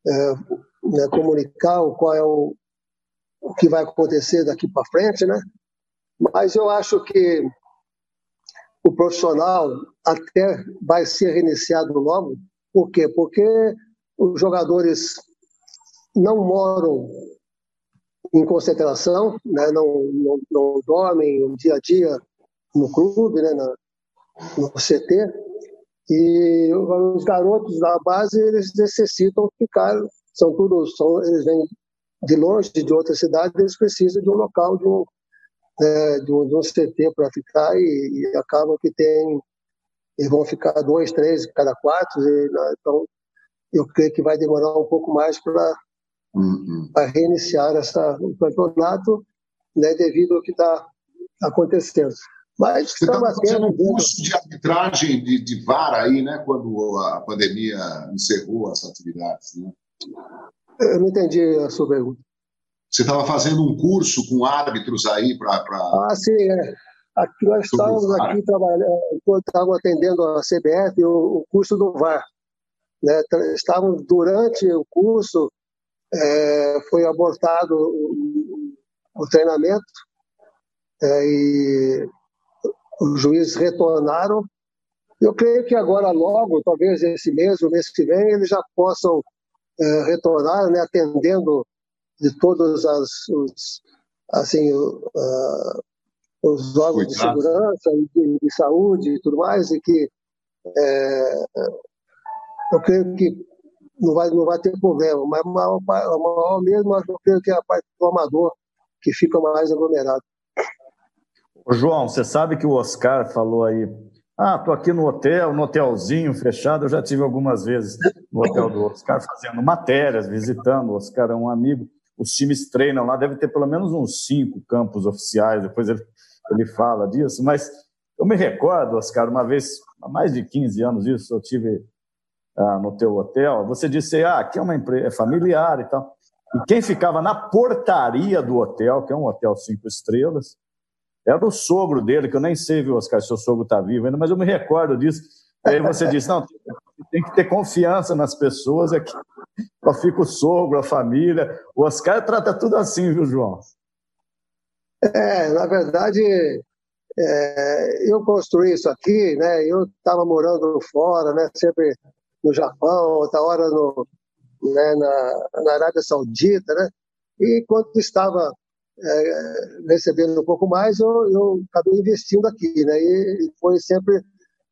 né, comunicar qual é o, o que vai acontecer daqui para frente, né? Mas eu acho que o profissional até vai ser reiniciado logo. Por quê? Porque os jogadores não moram em concentração, né? não, não, não dormem o dia a dia no clube, né? Na, no CT, e os garotos da base eles necessitam ficar, são todos, são, eles vêm de longe, de outra cidade, eles precisam de um local, de um, é, de, um, de um CT para ficar e, e acabam que tem, eles vão ficar dois, três cada quarto, e, né? então eu creio que vai demorar um pouco mais para uhum. reiniciar essa, o campeonato, né, devido ao que está acontecendo. Mas Você está fazendo um curso de arbitragem de, de VAR aí, né, quando a pandemia encerrou as atividades, né? Eu não entendi a sua pergunta. Você estava fazendo um curso com árbitros aí para. Pra... Ah, sim, é. Aqui nós estávamos aqui trabalhando, estávamos atendendo a CBF o, o curso do VAR. Né? Estávamos durante o curso, é, foi abortado o, o treinamento é, e os juízes retornaram. Eu creio que agora logo, talvez esse mês, o mês que vem, eles já possam é, retornar, né, atendendo de todos as, os, assim, uh, os órgãos de segurança, de, de, saúde e tudo mais, e que é, eu creio que não vai, não vai ter problema, mas o maior, maior mesmo, eu creio que é a parte do amador que fica mais aglomerado. João, você sabe que o Oscar falou aí, ah, tô aqui no hotel, no hotelzinho fechado, eu já tive algumas vezes no hotel do Oscar fazendo matérias, visitando, o Oscar é um amigo, os times treinam lá, deve ter pelo menos uns cinco campos oficiais, depois ele, ele fala disso, mas eu me recordo, Oscar, uma vez, há mais de 15 anos isso, eu tive ah, no teu hotel, você disse, ah, aqui é uma empresa é familiar e tal, e quem ficava na portaria do hotel, que é um hotel cinco estrelas, era o sogro dele, que eu nem sei, viu, Oscar, se o sogro está vivo ainda, mas eu me recordo disso. Aí você disse, não, tem que ter confiança nas pessoas, é que só fica o sogro, a família. O Oscar trata tudo assim, viu, João? É, na verdade, é, eu construí isso aqui, né? Eu estava morando fora, né? Sempre no Japão, outra hora no, né, na, na Arábia Saudita, né? E quando estava é, recebendo um pouco mais, eu, eu acabei investindo aqui, né? E, foi sempre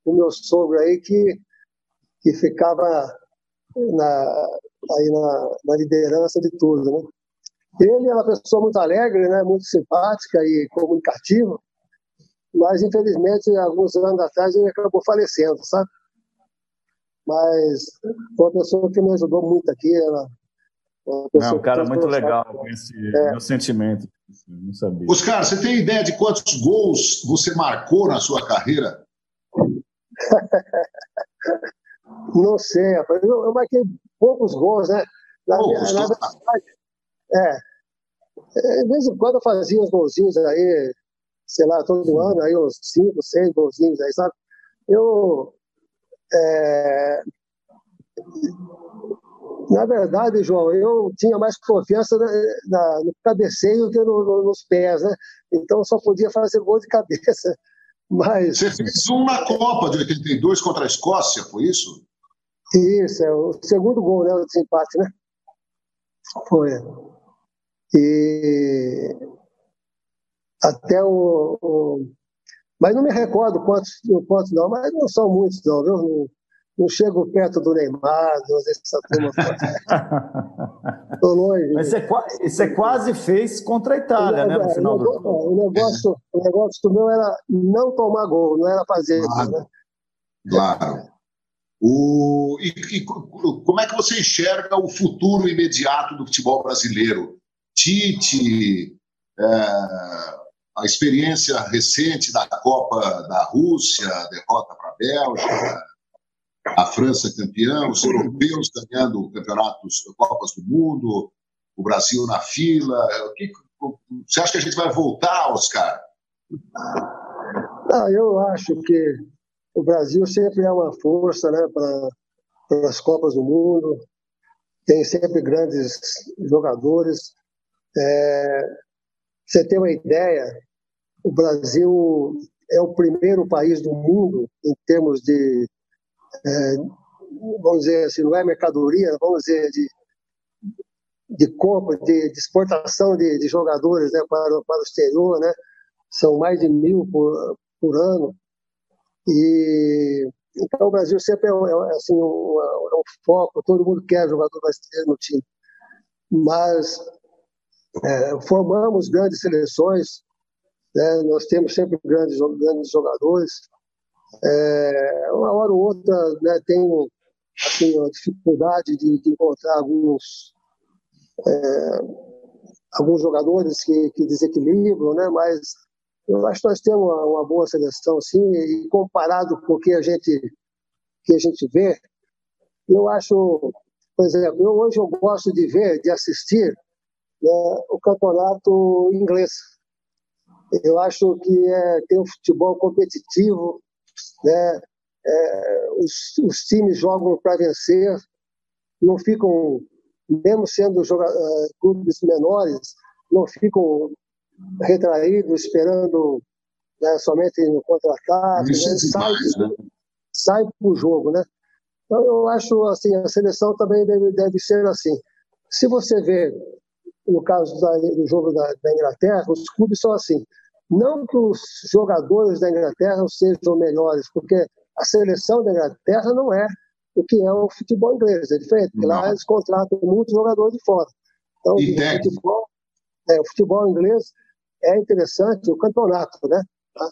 o meu sogro aí que, que ficava na, aí na, na liderança de tudo, né? Ele é uma pessoa muito alegre, né? Muito simpática e comunicativa, mas infelizmente alguns anos atrás ele acabou falecendo, sabe? Mas foi uma pessoa que me ajudou muito aqui, ela é um cara muito legal com esse é. meu sentimento. Não sabia. Oscar, você tem ideia de quantos gols você marcou na sua carreira? Não sei, rapaz. Eu, eu marquei poucos gols, né? Na, poucos, na, verdade, é. é. De vez em quando eu fazia uns golzinhos aí, sei lá, todo ano, aí uns cinco, seis golzinhos aí, sabe? Eu. É, na verdade, João, eu tinha mais confiança na, na, no cabeceio do que no, no, nos pés, né? Então só podia fazer gol de cabeça. Mas... Você fez um na Copa de 82 contra a Escócia, foi isso? Isso, é o segundo gol, né? O desempate, né? Foi. E até o, o, Mas não me recordo quantos, quantos não, mas não são muitos, não, viu? Não, chego perto do Neymar, dessa turma. Estou longe. Mas você, você, quase fez contra a Itália, né? No final do jogo. O negócio, o negócio do meu era não tomar gol, não era fazer. Claro. Né? claro. O, e, e, como é que você enxerga o futuro imediato do futebol brasileiro? Tite, é, a experiência recente da Copa da Rússia, a derrota para a Bélgica, a França campeã, os europeus ganhando campeonatos, Copas do Mundo, o Brasil na fila. você acha que a gente vai voltar, Oscar? Não, eu acho que o Brasil sempre é uma força né, para as Copas do Mundo, tem sempre grandes jogadores. É, você tem uma ideia, o Brasil é o primeiro país do mundo em termos de é, vamos dizer assim, não é mercadoria, vamos dizer, de, de compra, de, de exportação de, de, jogadores né, para, para o exterior, né? São mais de mil por, por ano. E então o Brasil sempre é, é assim, um, é um foco, todo mundo quer jogador brasileiro no time. Mas é, formamos grandes seleções, né? nós temos sempre grandes, grandes jogadores, é, uma hora ou outra né, tenho assim, a dificuldade de, de encontrar alguns, é, alguns jogadores que, que desequilibram, né, mas eu acho que nós temos uma, uma, boa seleção, sim, e comparado com o que a gente, que a gente vê, eu acho, por exemplo, eu, hoje eu gosto de ver, de assistir né, o campeonato inglês. Eu acho que é, tem um futebol competitivo, né? É, os, os, times jogam para vencer, não ficam, mesmo sendo uh, clubes menores, não ficam retraídos, esperando né, somente no contra-ataque. Né? Sai, né? sai para o jogo, né? Então, eu acho assim, a seleção também deve, deve ser assim. Se você vê, no caso da, do jogo da, da Inglaterra, os clubes são assim. Não que os jogadores da Inglaterra sejam melhores, porque a seleção da Inglaterra não é o que é o futebol inglês, é diferente, porque lá eles contratam muitos jogadores de fora. Então, o futebol, é, o futebol inglês é interessante, o campeonato, né? Tá?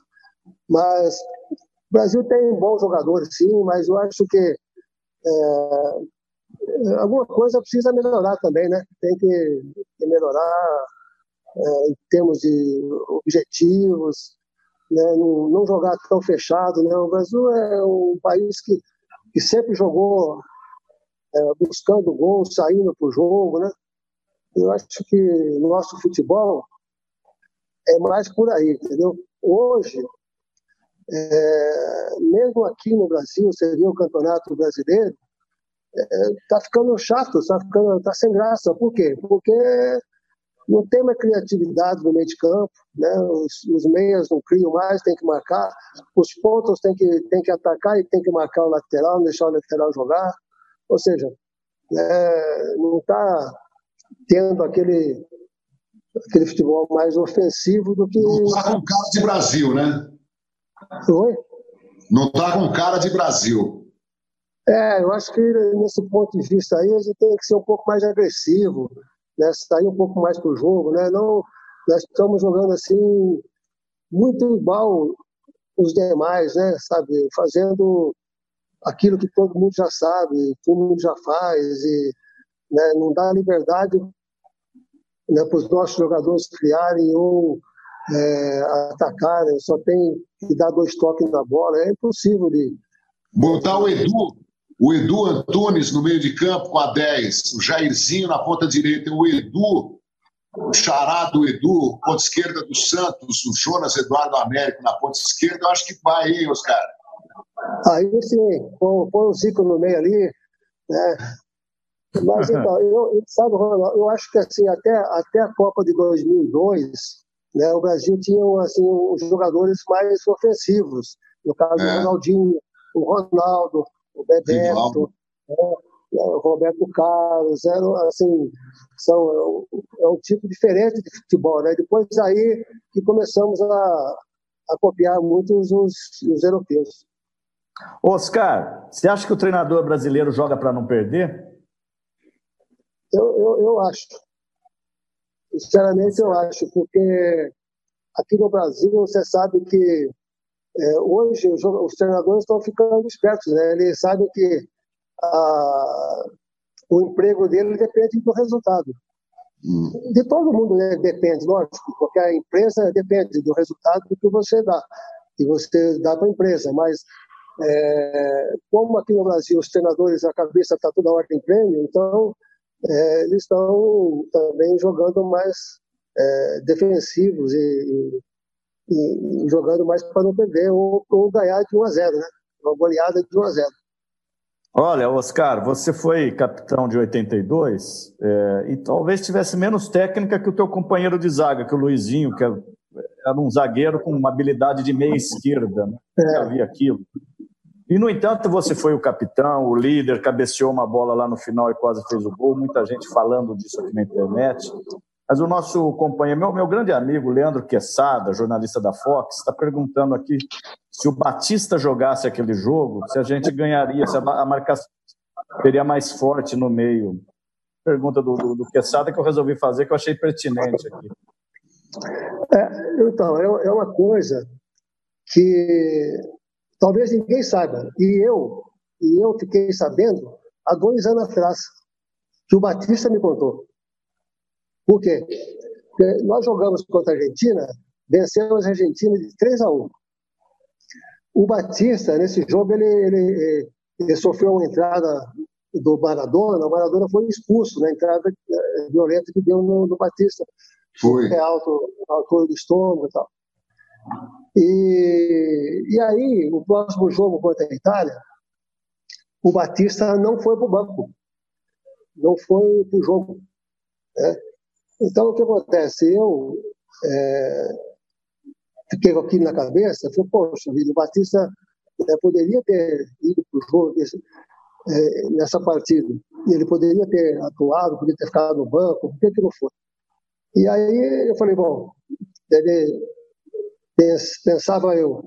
Mas o Brasil tem bons jogadores, sim, mas eu acho que é, alguma coisa precisa melhorar também, né? Tem que, que melhorar é, em termos de objetivos, né, não, não, jogar tão fechado. Né? O Brasil é um país que, que sempre jogou é, buscando gol, saindo para o jogo. Né? Eu acho que nosso futebol é mais por aí, entendeu? Hoje, é, mesmo aqui no Brasil, viu o Campeonato Brasileiro, está ficando chato, está ficando, tá sem graça. Por quê? Porque não tem uma criatividade no meio de campo, né? os, os meias não criam mais, tem que marcar, os pontos tem que, tem que atacar e tem que marcar o lateral, não deixar o lateral jogar. Ou seja, é, não está tendo aquele, aquele futebol mais ofensivo do que. Não está com cara de Brasil, né? Oi? Não está com cara de Brasil. É, eu acho que nesse ponto de vista aí a gente tem que ser um pouco mais agressivo, né, sair um pouco mais para o jogo, né? Não, nós estamos jogando assim muito igual os demais, né? Sabe, fazendo aquilo que todo mundo já sabe, todo mundo já faz e né, não dá liberdade né, para os nossos jogadores criarem ou é, atacarem, só tem que dar dois toques na bola, é impossível de botar o Edu o Edu Antunes no meio de campo com a 10, o Jairzinho na ponta direita, o Edu, o Chará do Edu, ponta esquerda do Santos, o Jonas Eduardo Américo na ponta esquerda, eu acho que vai, hein, Oscar? Aí sim, põe o Zico no meio ali, Né? Mas então, eu, sabe, Ronaldo, eu acho que assim, até, até a Copa de 2002, né, o Brasil tinha assim, os jogadores mais ofensivos. No caso, é. o Ronaldinho, o Ronaldo, o Bebeto, o Roberto Carlos, eram, assim, são, é um tipo diferente de futebol. Né? Depois aí que começamos a, a copiar muito os, os europeus. Oscar, você acha que o treinador brasileiro joga para não perder? Eu, eu, eu acho. Sinceramente, eu acho, porque aqui no Brasil você sabe que é, hoje os, os, treinadores estão ficando espertos, né? Eles sabem que a, o emprego dele depende do resultado. Hum. De todo mundo né, depende, lógico, porque a empresa depende do resultado que você dá, que você dá para a empresa, mas é, como aqui no Brasil os treinadores, a cabeça está toda hora em prêmio, então é, eles estão também jogando mais é, defensivos e, e, e, jogando mais para não perder ou, ou, ganhar de 1 a 0, né? Uma goleada de 1 a 0. Olha, Oscar, você foi capitão de 82 é, e talvez tivesse menos técnica que o teu companheiro de zaga, que o Luizinho, que era um zagueiro com uma habilidade de meia esquerda, né? É. havia aquilo. E, no entanto, você foi o capitão, o líder, cabeceou uma bola lá no final e quase fez o gol. Muita gente falando disso aqui na internet. Mas o nosso companheiro, meu, meu grande amigo Leandro Quesada, jornalista da Fox, está perguntando aqui se o Batista jogasse aquele jogo, se a gente ganharia, se a, marcação seria mais forte no meio. Pergunta do, do, do que eu resolvi fazer, que eu achei pertinente aqui. É, então, é, é uma coisa que Talvez ninguém saiba. E eu, e eu fiquei sabendo há dois anos atrás, que o Batista me contou. Por quê? Porque nós jogamos contra a Argentina, vencemos a Argentina de 3 a 1. O Batista, nesse jogo, ele, ele, ele sofreu uma entrada do Maradona, o Maradona foi expulso na entrada eh, violenta que deu no, no Batista. Foi. É alto, altura do estômago e tal. E, e aí, o próximo jogo contra a Itália, o Batista não foi para o banco, não foi para o jogo. Né? Então, o que acontece? Eu é, fiquei com na cabeça, falei, poxa, o Batista é, poderia ter ido para o jogo esse, é, nessa partida, ele poderia ter atuado, poderia ter ficado no banco, por que, que não foi? E aí eu falei, bom, deve, pensava eu,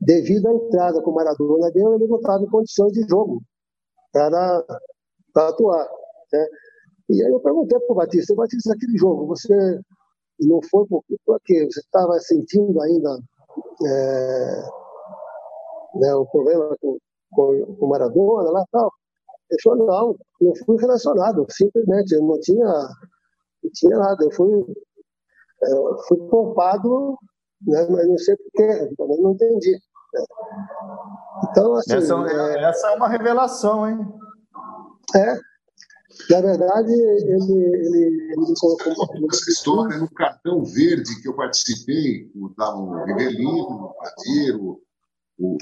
devido à entrada que o Maradona deu, ele não estava em condições de jogo para, para atuar. Né? E aí eu perguntei para o Batista, Batista, aquele jogo, você não foi por, por quê? Você estava sentindo ainda é, né, o problema com, com, com o Maradona lá e tal? Ele falou, não, não fui relacionado, simplesmente, eu não tinha, não tinha nada, eu fui, eu fui poupado né? mas não sei porquê, também não entendi. Então, assim. Essa é, essa é uma revelação, hein? É. Na verdade, ele, ele, ele colocou. Essa história no cartão verde que eu participei, estava o Rivelino, o Padeiro, o,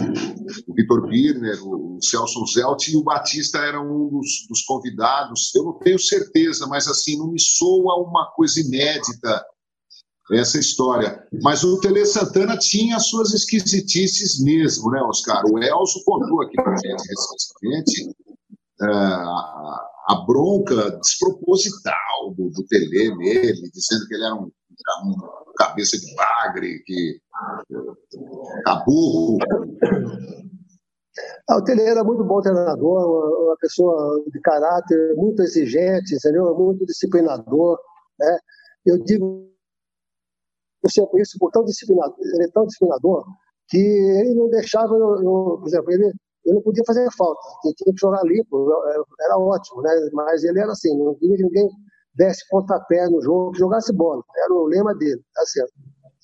o Vitor Birner, o Celso Zelt e o Batista eram um dos, dos, convidados. Eu não tenho certeza, mas assim, não me soa uma coisa inédita essa história. Mas o Tele Santana tinha as suas esquisitices mesmo, né, Oscar? O Elcio contou aqui para a gente recentemente uh, a, bronca desproposital do, do Tele nele, dizendo que ele era um, um cabeça de bagre, que uh, caburro. Ah, o Tele era muito bom treinador, uma, pessoa de caráter muito exigente, entendeu? muito disciplinador. Né? Eu digo por isso, por tão disciplinador, ele é tão disciplinador que ele não deixava, eu, eu, por exemplo, ele, eu não podia fazer falta, ele tinha que jogar limpo, era ótimo, né? mas ele era assim, não queria que ninguém desse pontapé no jogo, que jogasse bola, era o lema dele, tá certo.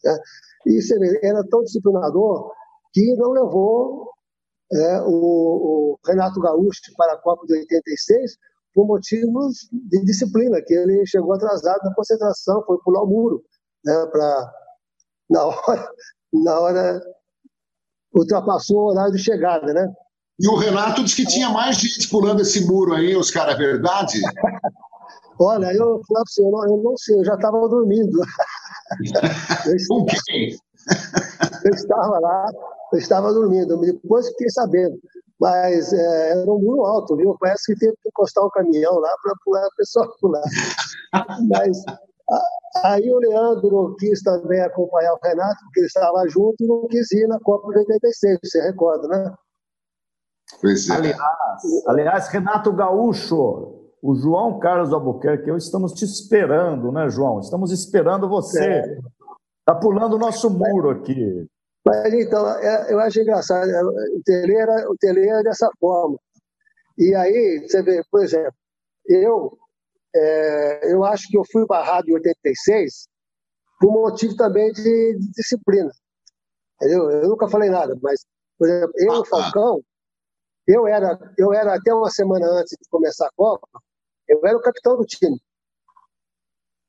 Né? E ele era tão disciplinador que não levou é, o, o, Renato Gaúcho para a Copa de 86 por motivos de disciplina, que ele chegou atrasado na concentração, foi pular o muro né, para na hora, na hora ultrapassou o horário de chegada, né? E o Renato disse que tinha mais gente pulando esse muro aí, os caras, é verdade? Olha, eu eu não, eu não sei, eu já estava dormindo. Com quem? Eu estava lá, eu estava dormindo, depois fiquei sabendo. Mas é, era um muro alto, viu? Parece que teve que encostar um caminhão lá para pular, a pessoa pular. Mas aí o Leandro quis também acompanhar o Renato, porque ele estava junto e não quis ir na Copa de 86, você recorda, né? Pois é. Aliás, aliás, Renato Gaúcho, o João Carlos Albuquerque, eu estamos te esperando, né, João? Estamos esperando você. Está pulando o nosso muro aqui. Mas então, é, eu acho engraçado, é, o Tele era, o Tele era dessa forma. E aí, você vê, por exemplo, eu, é, eu acho que eu fui barrado em 86 por motivo também de, de disciplina. Entendeu? Eu nunca falei nada, mas, por exemplo, eu e o Falcão, eu era, eu era até uma semana antes de começar a Copa, eu era o capitão do time.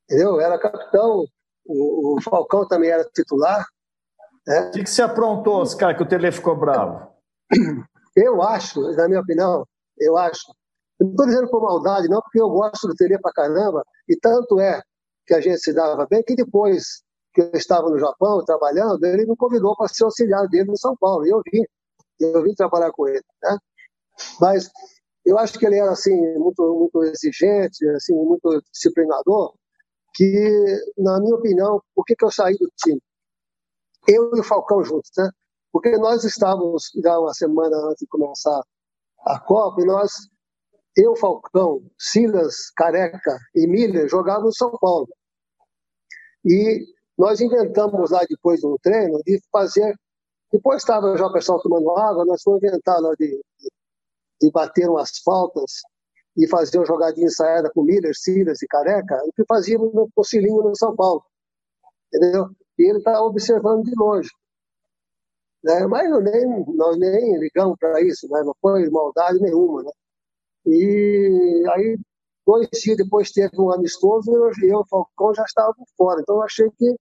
Entendeu? Eu era capitão, o, o Falcão também era titular. Né? O que, que você aprontou, Oscar, que o Tele ficou bravo? Eu acho, na minha opinião, eu acho. Não estou dizendo por maldade, não, porque eu gosto do Tele pra caramba, e tanto é que a gente se dava bem, que depois que eu estava no Japão trabalhando, ele me convidou para ser auxiliar dele no São Paulo, e eu vim eu vim trabalhar com ele, né? Mas eu acho que ele era assim muito muito exigente, assim muito disciplinador, que na minha opinião, por que, que eu saí do time? Eu e o Falcão juntos, né? Porque nós estávamos já uma semana antes de começar a Copa e nós eu, Falcão, Silas, Careca e Miller jogavam no São Paulo. E nós inventamos lá depois do treino de fazer depois estava o pessoal tomando água, nós fomos inventar de, de bater umas faltas e fazer uma jogadinha ensaiada com Miller, Silas e Careca, o que fazíamos no Pocilinho no São Paulo. Entendeu? E ele estava observando de longe. Né? Mas nem, nós nem ligamos para isso, né? não foi maldade nenhuma. Né? E aí, dois dias depois teve um amistoso e eu e o Falcão já estávamos fora. Então eu achei que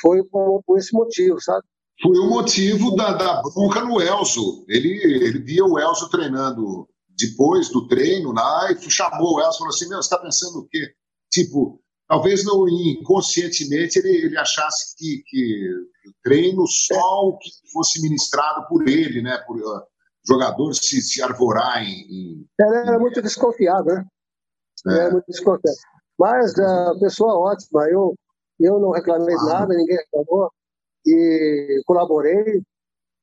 foi por, por esse motivo, sabe? Foi o motivo da, da bronca no Elzo. Ele, ele via o Elzo treinando depois do treino lá e chamou o Elzo e falou assim: Meu, você está pensando o quê? Tipo, talvez não inconscientemente ele, ele achasse que, que o treino só o que fosse ministrado por ele, né? Por uh, jogador se, se arvorar em. em ele era muito desconfiado, né? É. Era muito desconfiado. Mas a uh, pessoa ótima, eu, eu não reclamei ah. nada, ninguém reclamou e colaborei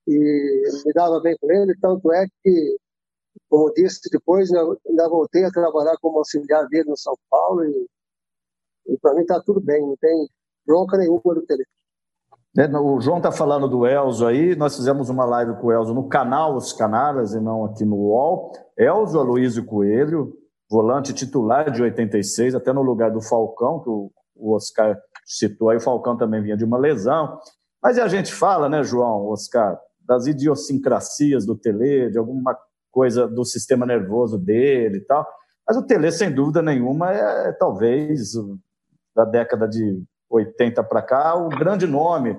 e me dava bem com ele, tanto é que, como disse depois, ainda voltei a trabalhar como auxiliar dele no São Paulo e, e para mim está tudo bem, não tem bronca nenhuma do telefone. É, o João está falando do Elzo aí, nós fizemos uma live com o Elzo no canal Os Canaras e não aqui no UOL. Elzo Aloysio Coelho, volante titular de 86, até no lugar do Falcão, que o Oscar citou aí, o Falcão também vinha de uma lesão. Mas a gente fala, né, João, Oscar, das idiosincrasias do Tele, de alguma coisa do sistema nervoso dele e tal. Mas o Tele, sem dúvida nenhuma, é, é talvez da década de 80 para cá o grande nome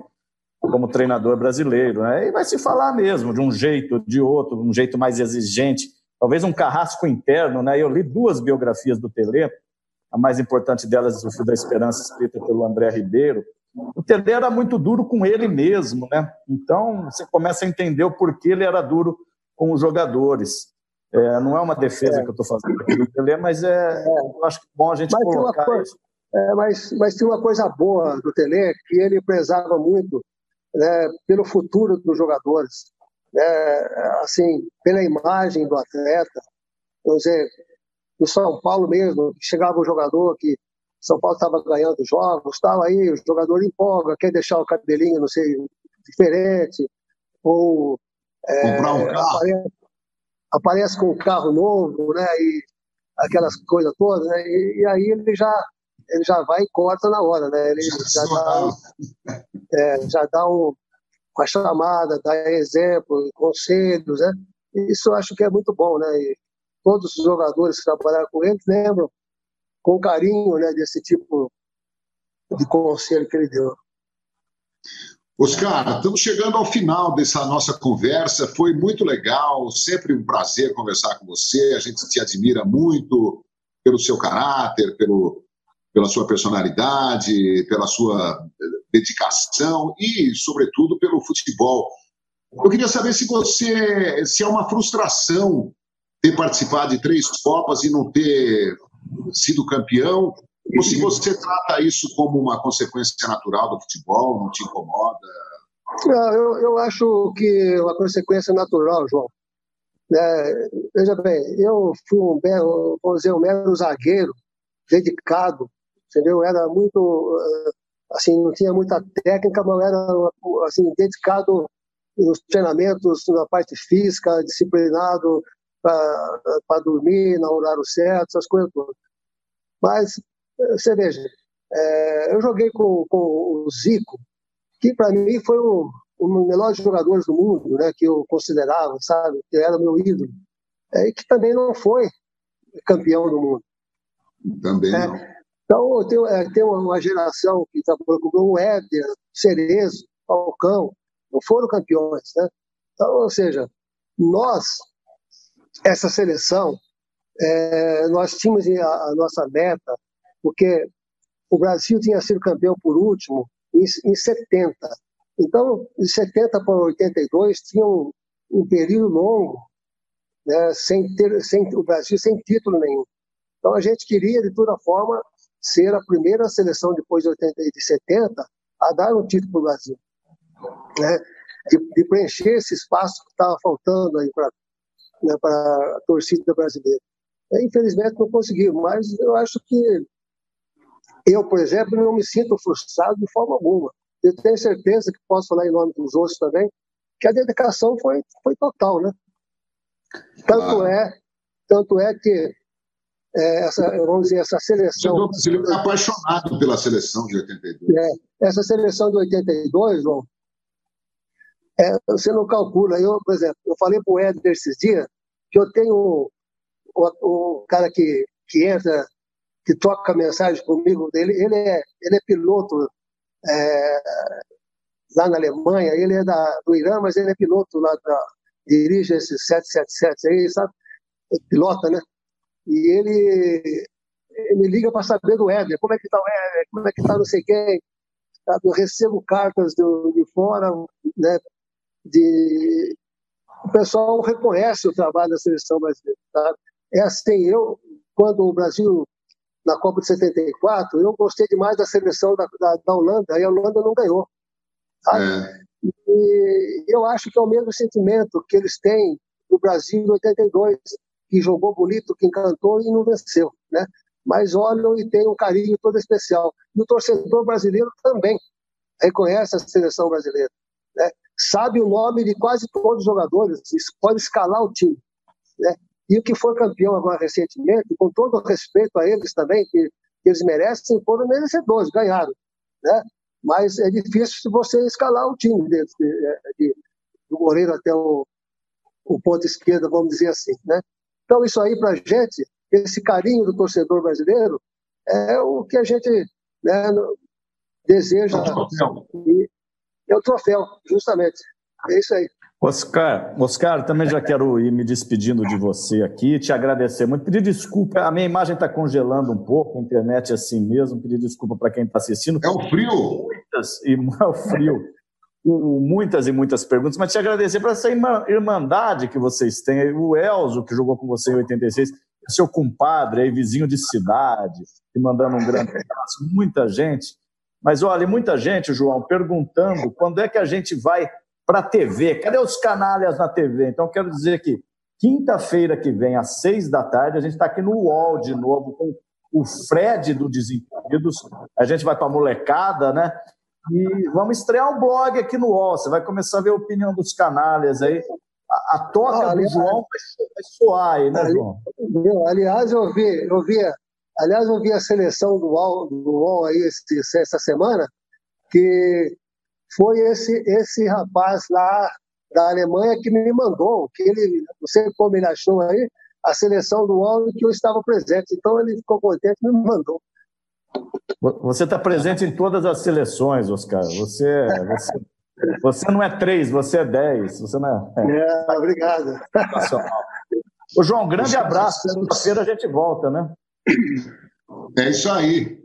como treinador brasileiro. Né? E vai se falar mesmo, de um jeito, de outro, um jeito mais exigente, talvez um carrasco interno. Né? Eu li duas biografias do Tele, a mais importante delas, O Fio da Esperança, escrita pelo André Ribeiro, o Tele era muito duro com ele mesmo, né? Então você começa a entender o porquê ele era duro com os jogadores. É, não é uma defesa é. que eu estou fazendo aqui do Tele, mas é, é, eu acho que é bom a gente mas colocar coisa, isso. É, mas, mas tem uma coisa boa do Tele, que ele prezava muito né, pelo futuro dos jogadores, né, assim, pela imagem do atleta. Vamos dizer, no São Paulo mesmo, chegava um jogador que são Paulo estava ganhando jogos, tal, aí o jogador empolga, quer deixar o cabelinho, não sei, diferente, ou é, comprar um carro. Aparece, aparece, com um carro novo, né, e aquelas coisas todas, né, e, e, aí ele já ele já vai e corta na hora, né, ele já dá, é, já dá um, uma chamada, dá exemplo, conselhos, né, isso eu acho que é muito bom, né, e todos os jogadores que trabalharam com ele lembram com carinho né, desse tipo de conselho que ele deu. Oscar, estamos chegando ao final dessa nossa conversa. Foi muito legal, sempre um prazer conversar com você. A gente te admira muito pelo seu caráter, pelo, pela sua personalidade, pela sua eh, dedicação e, sobretudo, pelo futebol. Eu queria saber se você, se é uma frustração ter participado de três Copas e não ter sido campeão, ou se você trata isso como uma consequência natural do futebol, não te incomoda? Não, eu, eu acho que é uma consequência natural, João. É, veja bem, eu fui um belo, vamos dizer, um mero zagueiro, dedicado, entendeu? Era muito, eh, assim, não tinha muita técnica, mas era, assim, dedicado nos treinamentos, na parte física, disciplinado para dormir, no horário certo, essas coisas todas. Mas você veja, é, eu joguei com, com o Zico, que para mim foi um, um dos melhores jogadores do mundo, né, que eu considerava, sabe, que era meu ídolo, é, e que também não foi campeão do mundo. Também é, não. Então, tem, é, tem uma geração que está com o Éder, Cerezo, Falcão, não foram campeões, né? Então, ou seja, nós, essa seleção, é, nós tínhamos a, a nossa meta porque o Brasil tinha sido campeão por último em, em 70. Então, de 70 para 82, tinha um, um período longo, né, sem ter, sem, o Brasil sem título nenhum. Então, a gente queria, de toda forma, ser a primeira seleção depois de, 80, de 70 a dar um título para o Brasil. Né, de, de, preencher esse espaço que estava faltando aí para né, a torcida brasileira. Infelizmente não conseguiu, mas eu acho que eu, por exemplo, não me sinto frustrado de forma alguma. Eu tenho certeza que posso falar em nome dos outros também, que a dedicação foi, foi total, né? Tanto ah. é, tanto é que é, essa, vamos dizer, essa seleção. Você é apaixonado pela seleção de 82. É, essa seleção de 82, João, é, você não calcula. Eu, por exemplo, eu falei para o Éder esses dias que eu tenho o, o, cara que, que entra que toca mensagem comigo dele, ele é, ele é piloto é, lá na Alemanha, ele é da, do Irã, mas ele é piloto lá, da, dirige esse 777 aí, sabe? Pilota, né? E ele, ele me liga para saber do Éder, como é que tá o Éder, como é que tá não sei quem. Eu recebo cartas do, de fora, né? De, o pessoal reconhece o trabalho da seleção brasileira, sabe? É assim, eu, quando o Brasil na Copa de 74, eu gostei demais da seleção da, da, da Holanda, e a Holanda não ganhou. É. E eu acho que é o mesmo sentimento que eles têm no Brasil em 82, que jogou bonito, que encantou e não venceu, né? Mas olham e têm um carinho todo especial. E o torcedor brasileiro também reconhece a seleção brasileira, né? Sabe o nome de quase todos os jogadores, pode escalar o time, né? E o que foi campeão agora recentemente, com todo o respeito a eles também, que, que eles merecem, foram merecedores, ganharam. Né? Mas é difícil você escalar o time de, de, de, do goleiro até o, o ponto esquerdo, vamos dizer assim. Né? Então, isso aí para a gente, esse carinho do torcedor brasileiro, é o que a gente né, deseja. É. é o troféu, justamente. É isso aí. Oscar, Oscar, também já quero ir me despedindo de você aqui, te agradecer muito, pedir desculpa, a minha imagem está congelando um pouco, a internet é assim mesmo, pedir desculpa para quem está assistindo. É o frio. Muitas, e é o frio. Muitas e muitas perguntas, mas te agradecer por essa irmandade que vocês têm. O Elzo, que jogou com você em 86, seu compadre, aí, vizinho de cidade, te mandando um grande abraço, muita gente. Mas olha, muita gente, João, perguntando quando é que a gente vai para a TV. Cadê os canalhas na TV? Então, quero dizer que quinta-feira que vem, às seis da tarde, a gente está aqui no UOL de novo com o Fred do Desimpedidos. A gente vai para a molecada, né? E vamos estrear um blog aqui no UOL. Você vai começar a ver a opinião dos canalhas aí. A, a toca do João vai, vai soar aí, né, João? Aliás, eu vi, eu vi, aliás, eu vi a seleção do UOL, do UOL aí esse, essa semana, que foi esse, esse rapaz lá da Alemanha que me mandou, que ele, não sei como ele achou aí, a seleção do homem que eu estava presente. Então ele ficou contente e me mandou. Você está presente em todas as seleções, Oscar. Você, você, Você não é três, você é dez. Você não é... é obrigado. Ô, João, grande abraço. Segunda-feira a gente volta, né? É isso aí.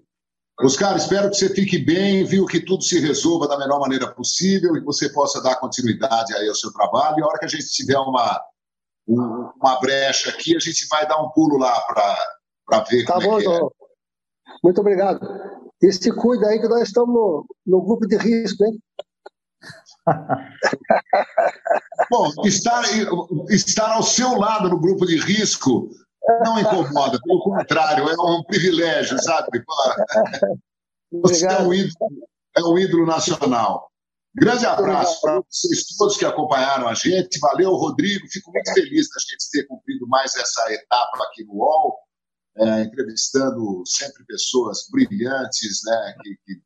Oscar, espero que você fique bem, viu, que tudo se resolva da melhor maneira possível e que você possa dar continuidade aí ao seu trabalho. E a hora que a gente tiver uma, uma brecha aqui, a gente vai dar um pulo lá para ver tá como bom, é que é. Muito obrigado. E se cuida aí que nós estamos no, no grupo de risco, hein? Bom, estar, estar ao seu lado no grupo de risco não incomoda, pelo contrário, é um privilégio, sabe? Você é um, ídolo, é um ídolo nacional. Grande abraço para vocês todos que acompanharam a gente. Valeu, Rodrigo. Fico muito feliz da gente ter cumprido mais essa etapa aqui no UOL, é, entrevistando sempre pessoas brilhantes, né, que, que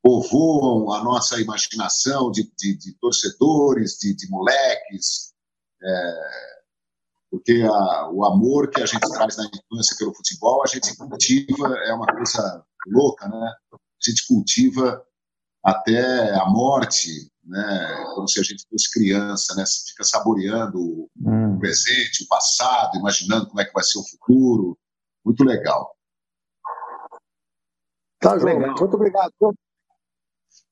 povoam a nossa imaginação de, de, de torcedores, de, de moleques. É, porque a, o amor que a gente traz na infância pelo futebol, a gente cultiva, é uma coisa louca, né? A gente cultiva até a morte, né? Como se a gente fosse criança, né? Você fica saboreando hum. o presente, o passado, imaginando como é que vai ser o futuro. Muito legal. Tá, João. Legal. Muito obrigado.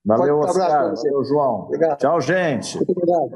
Valeu, Oscar. Valeu, João. Obrigado. Tchau, gente. Muito obrigado.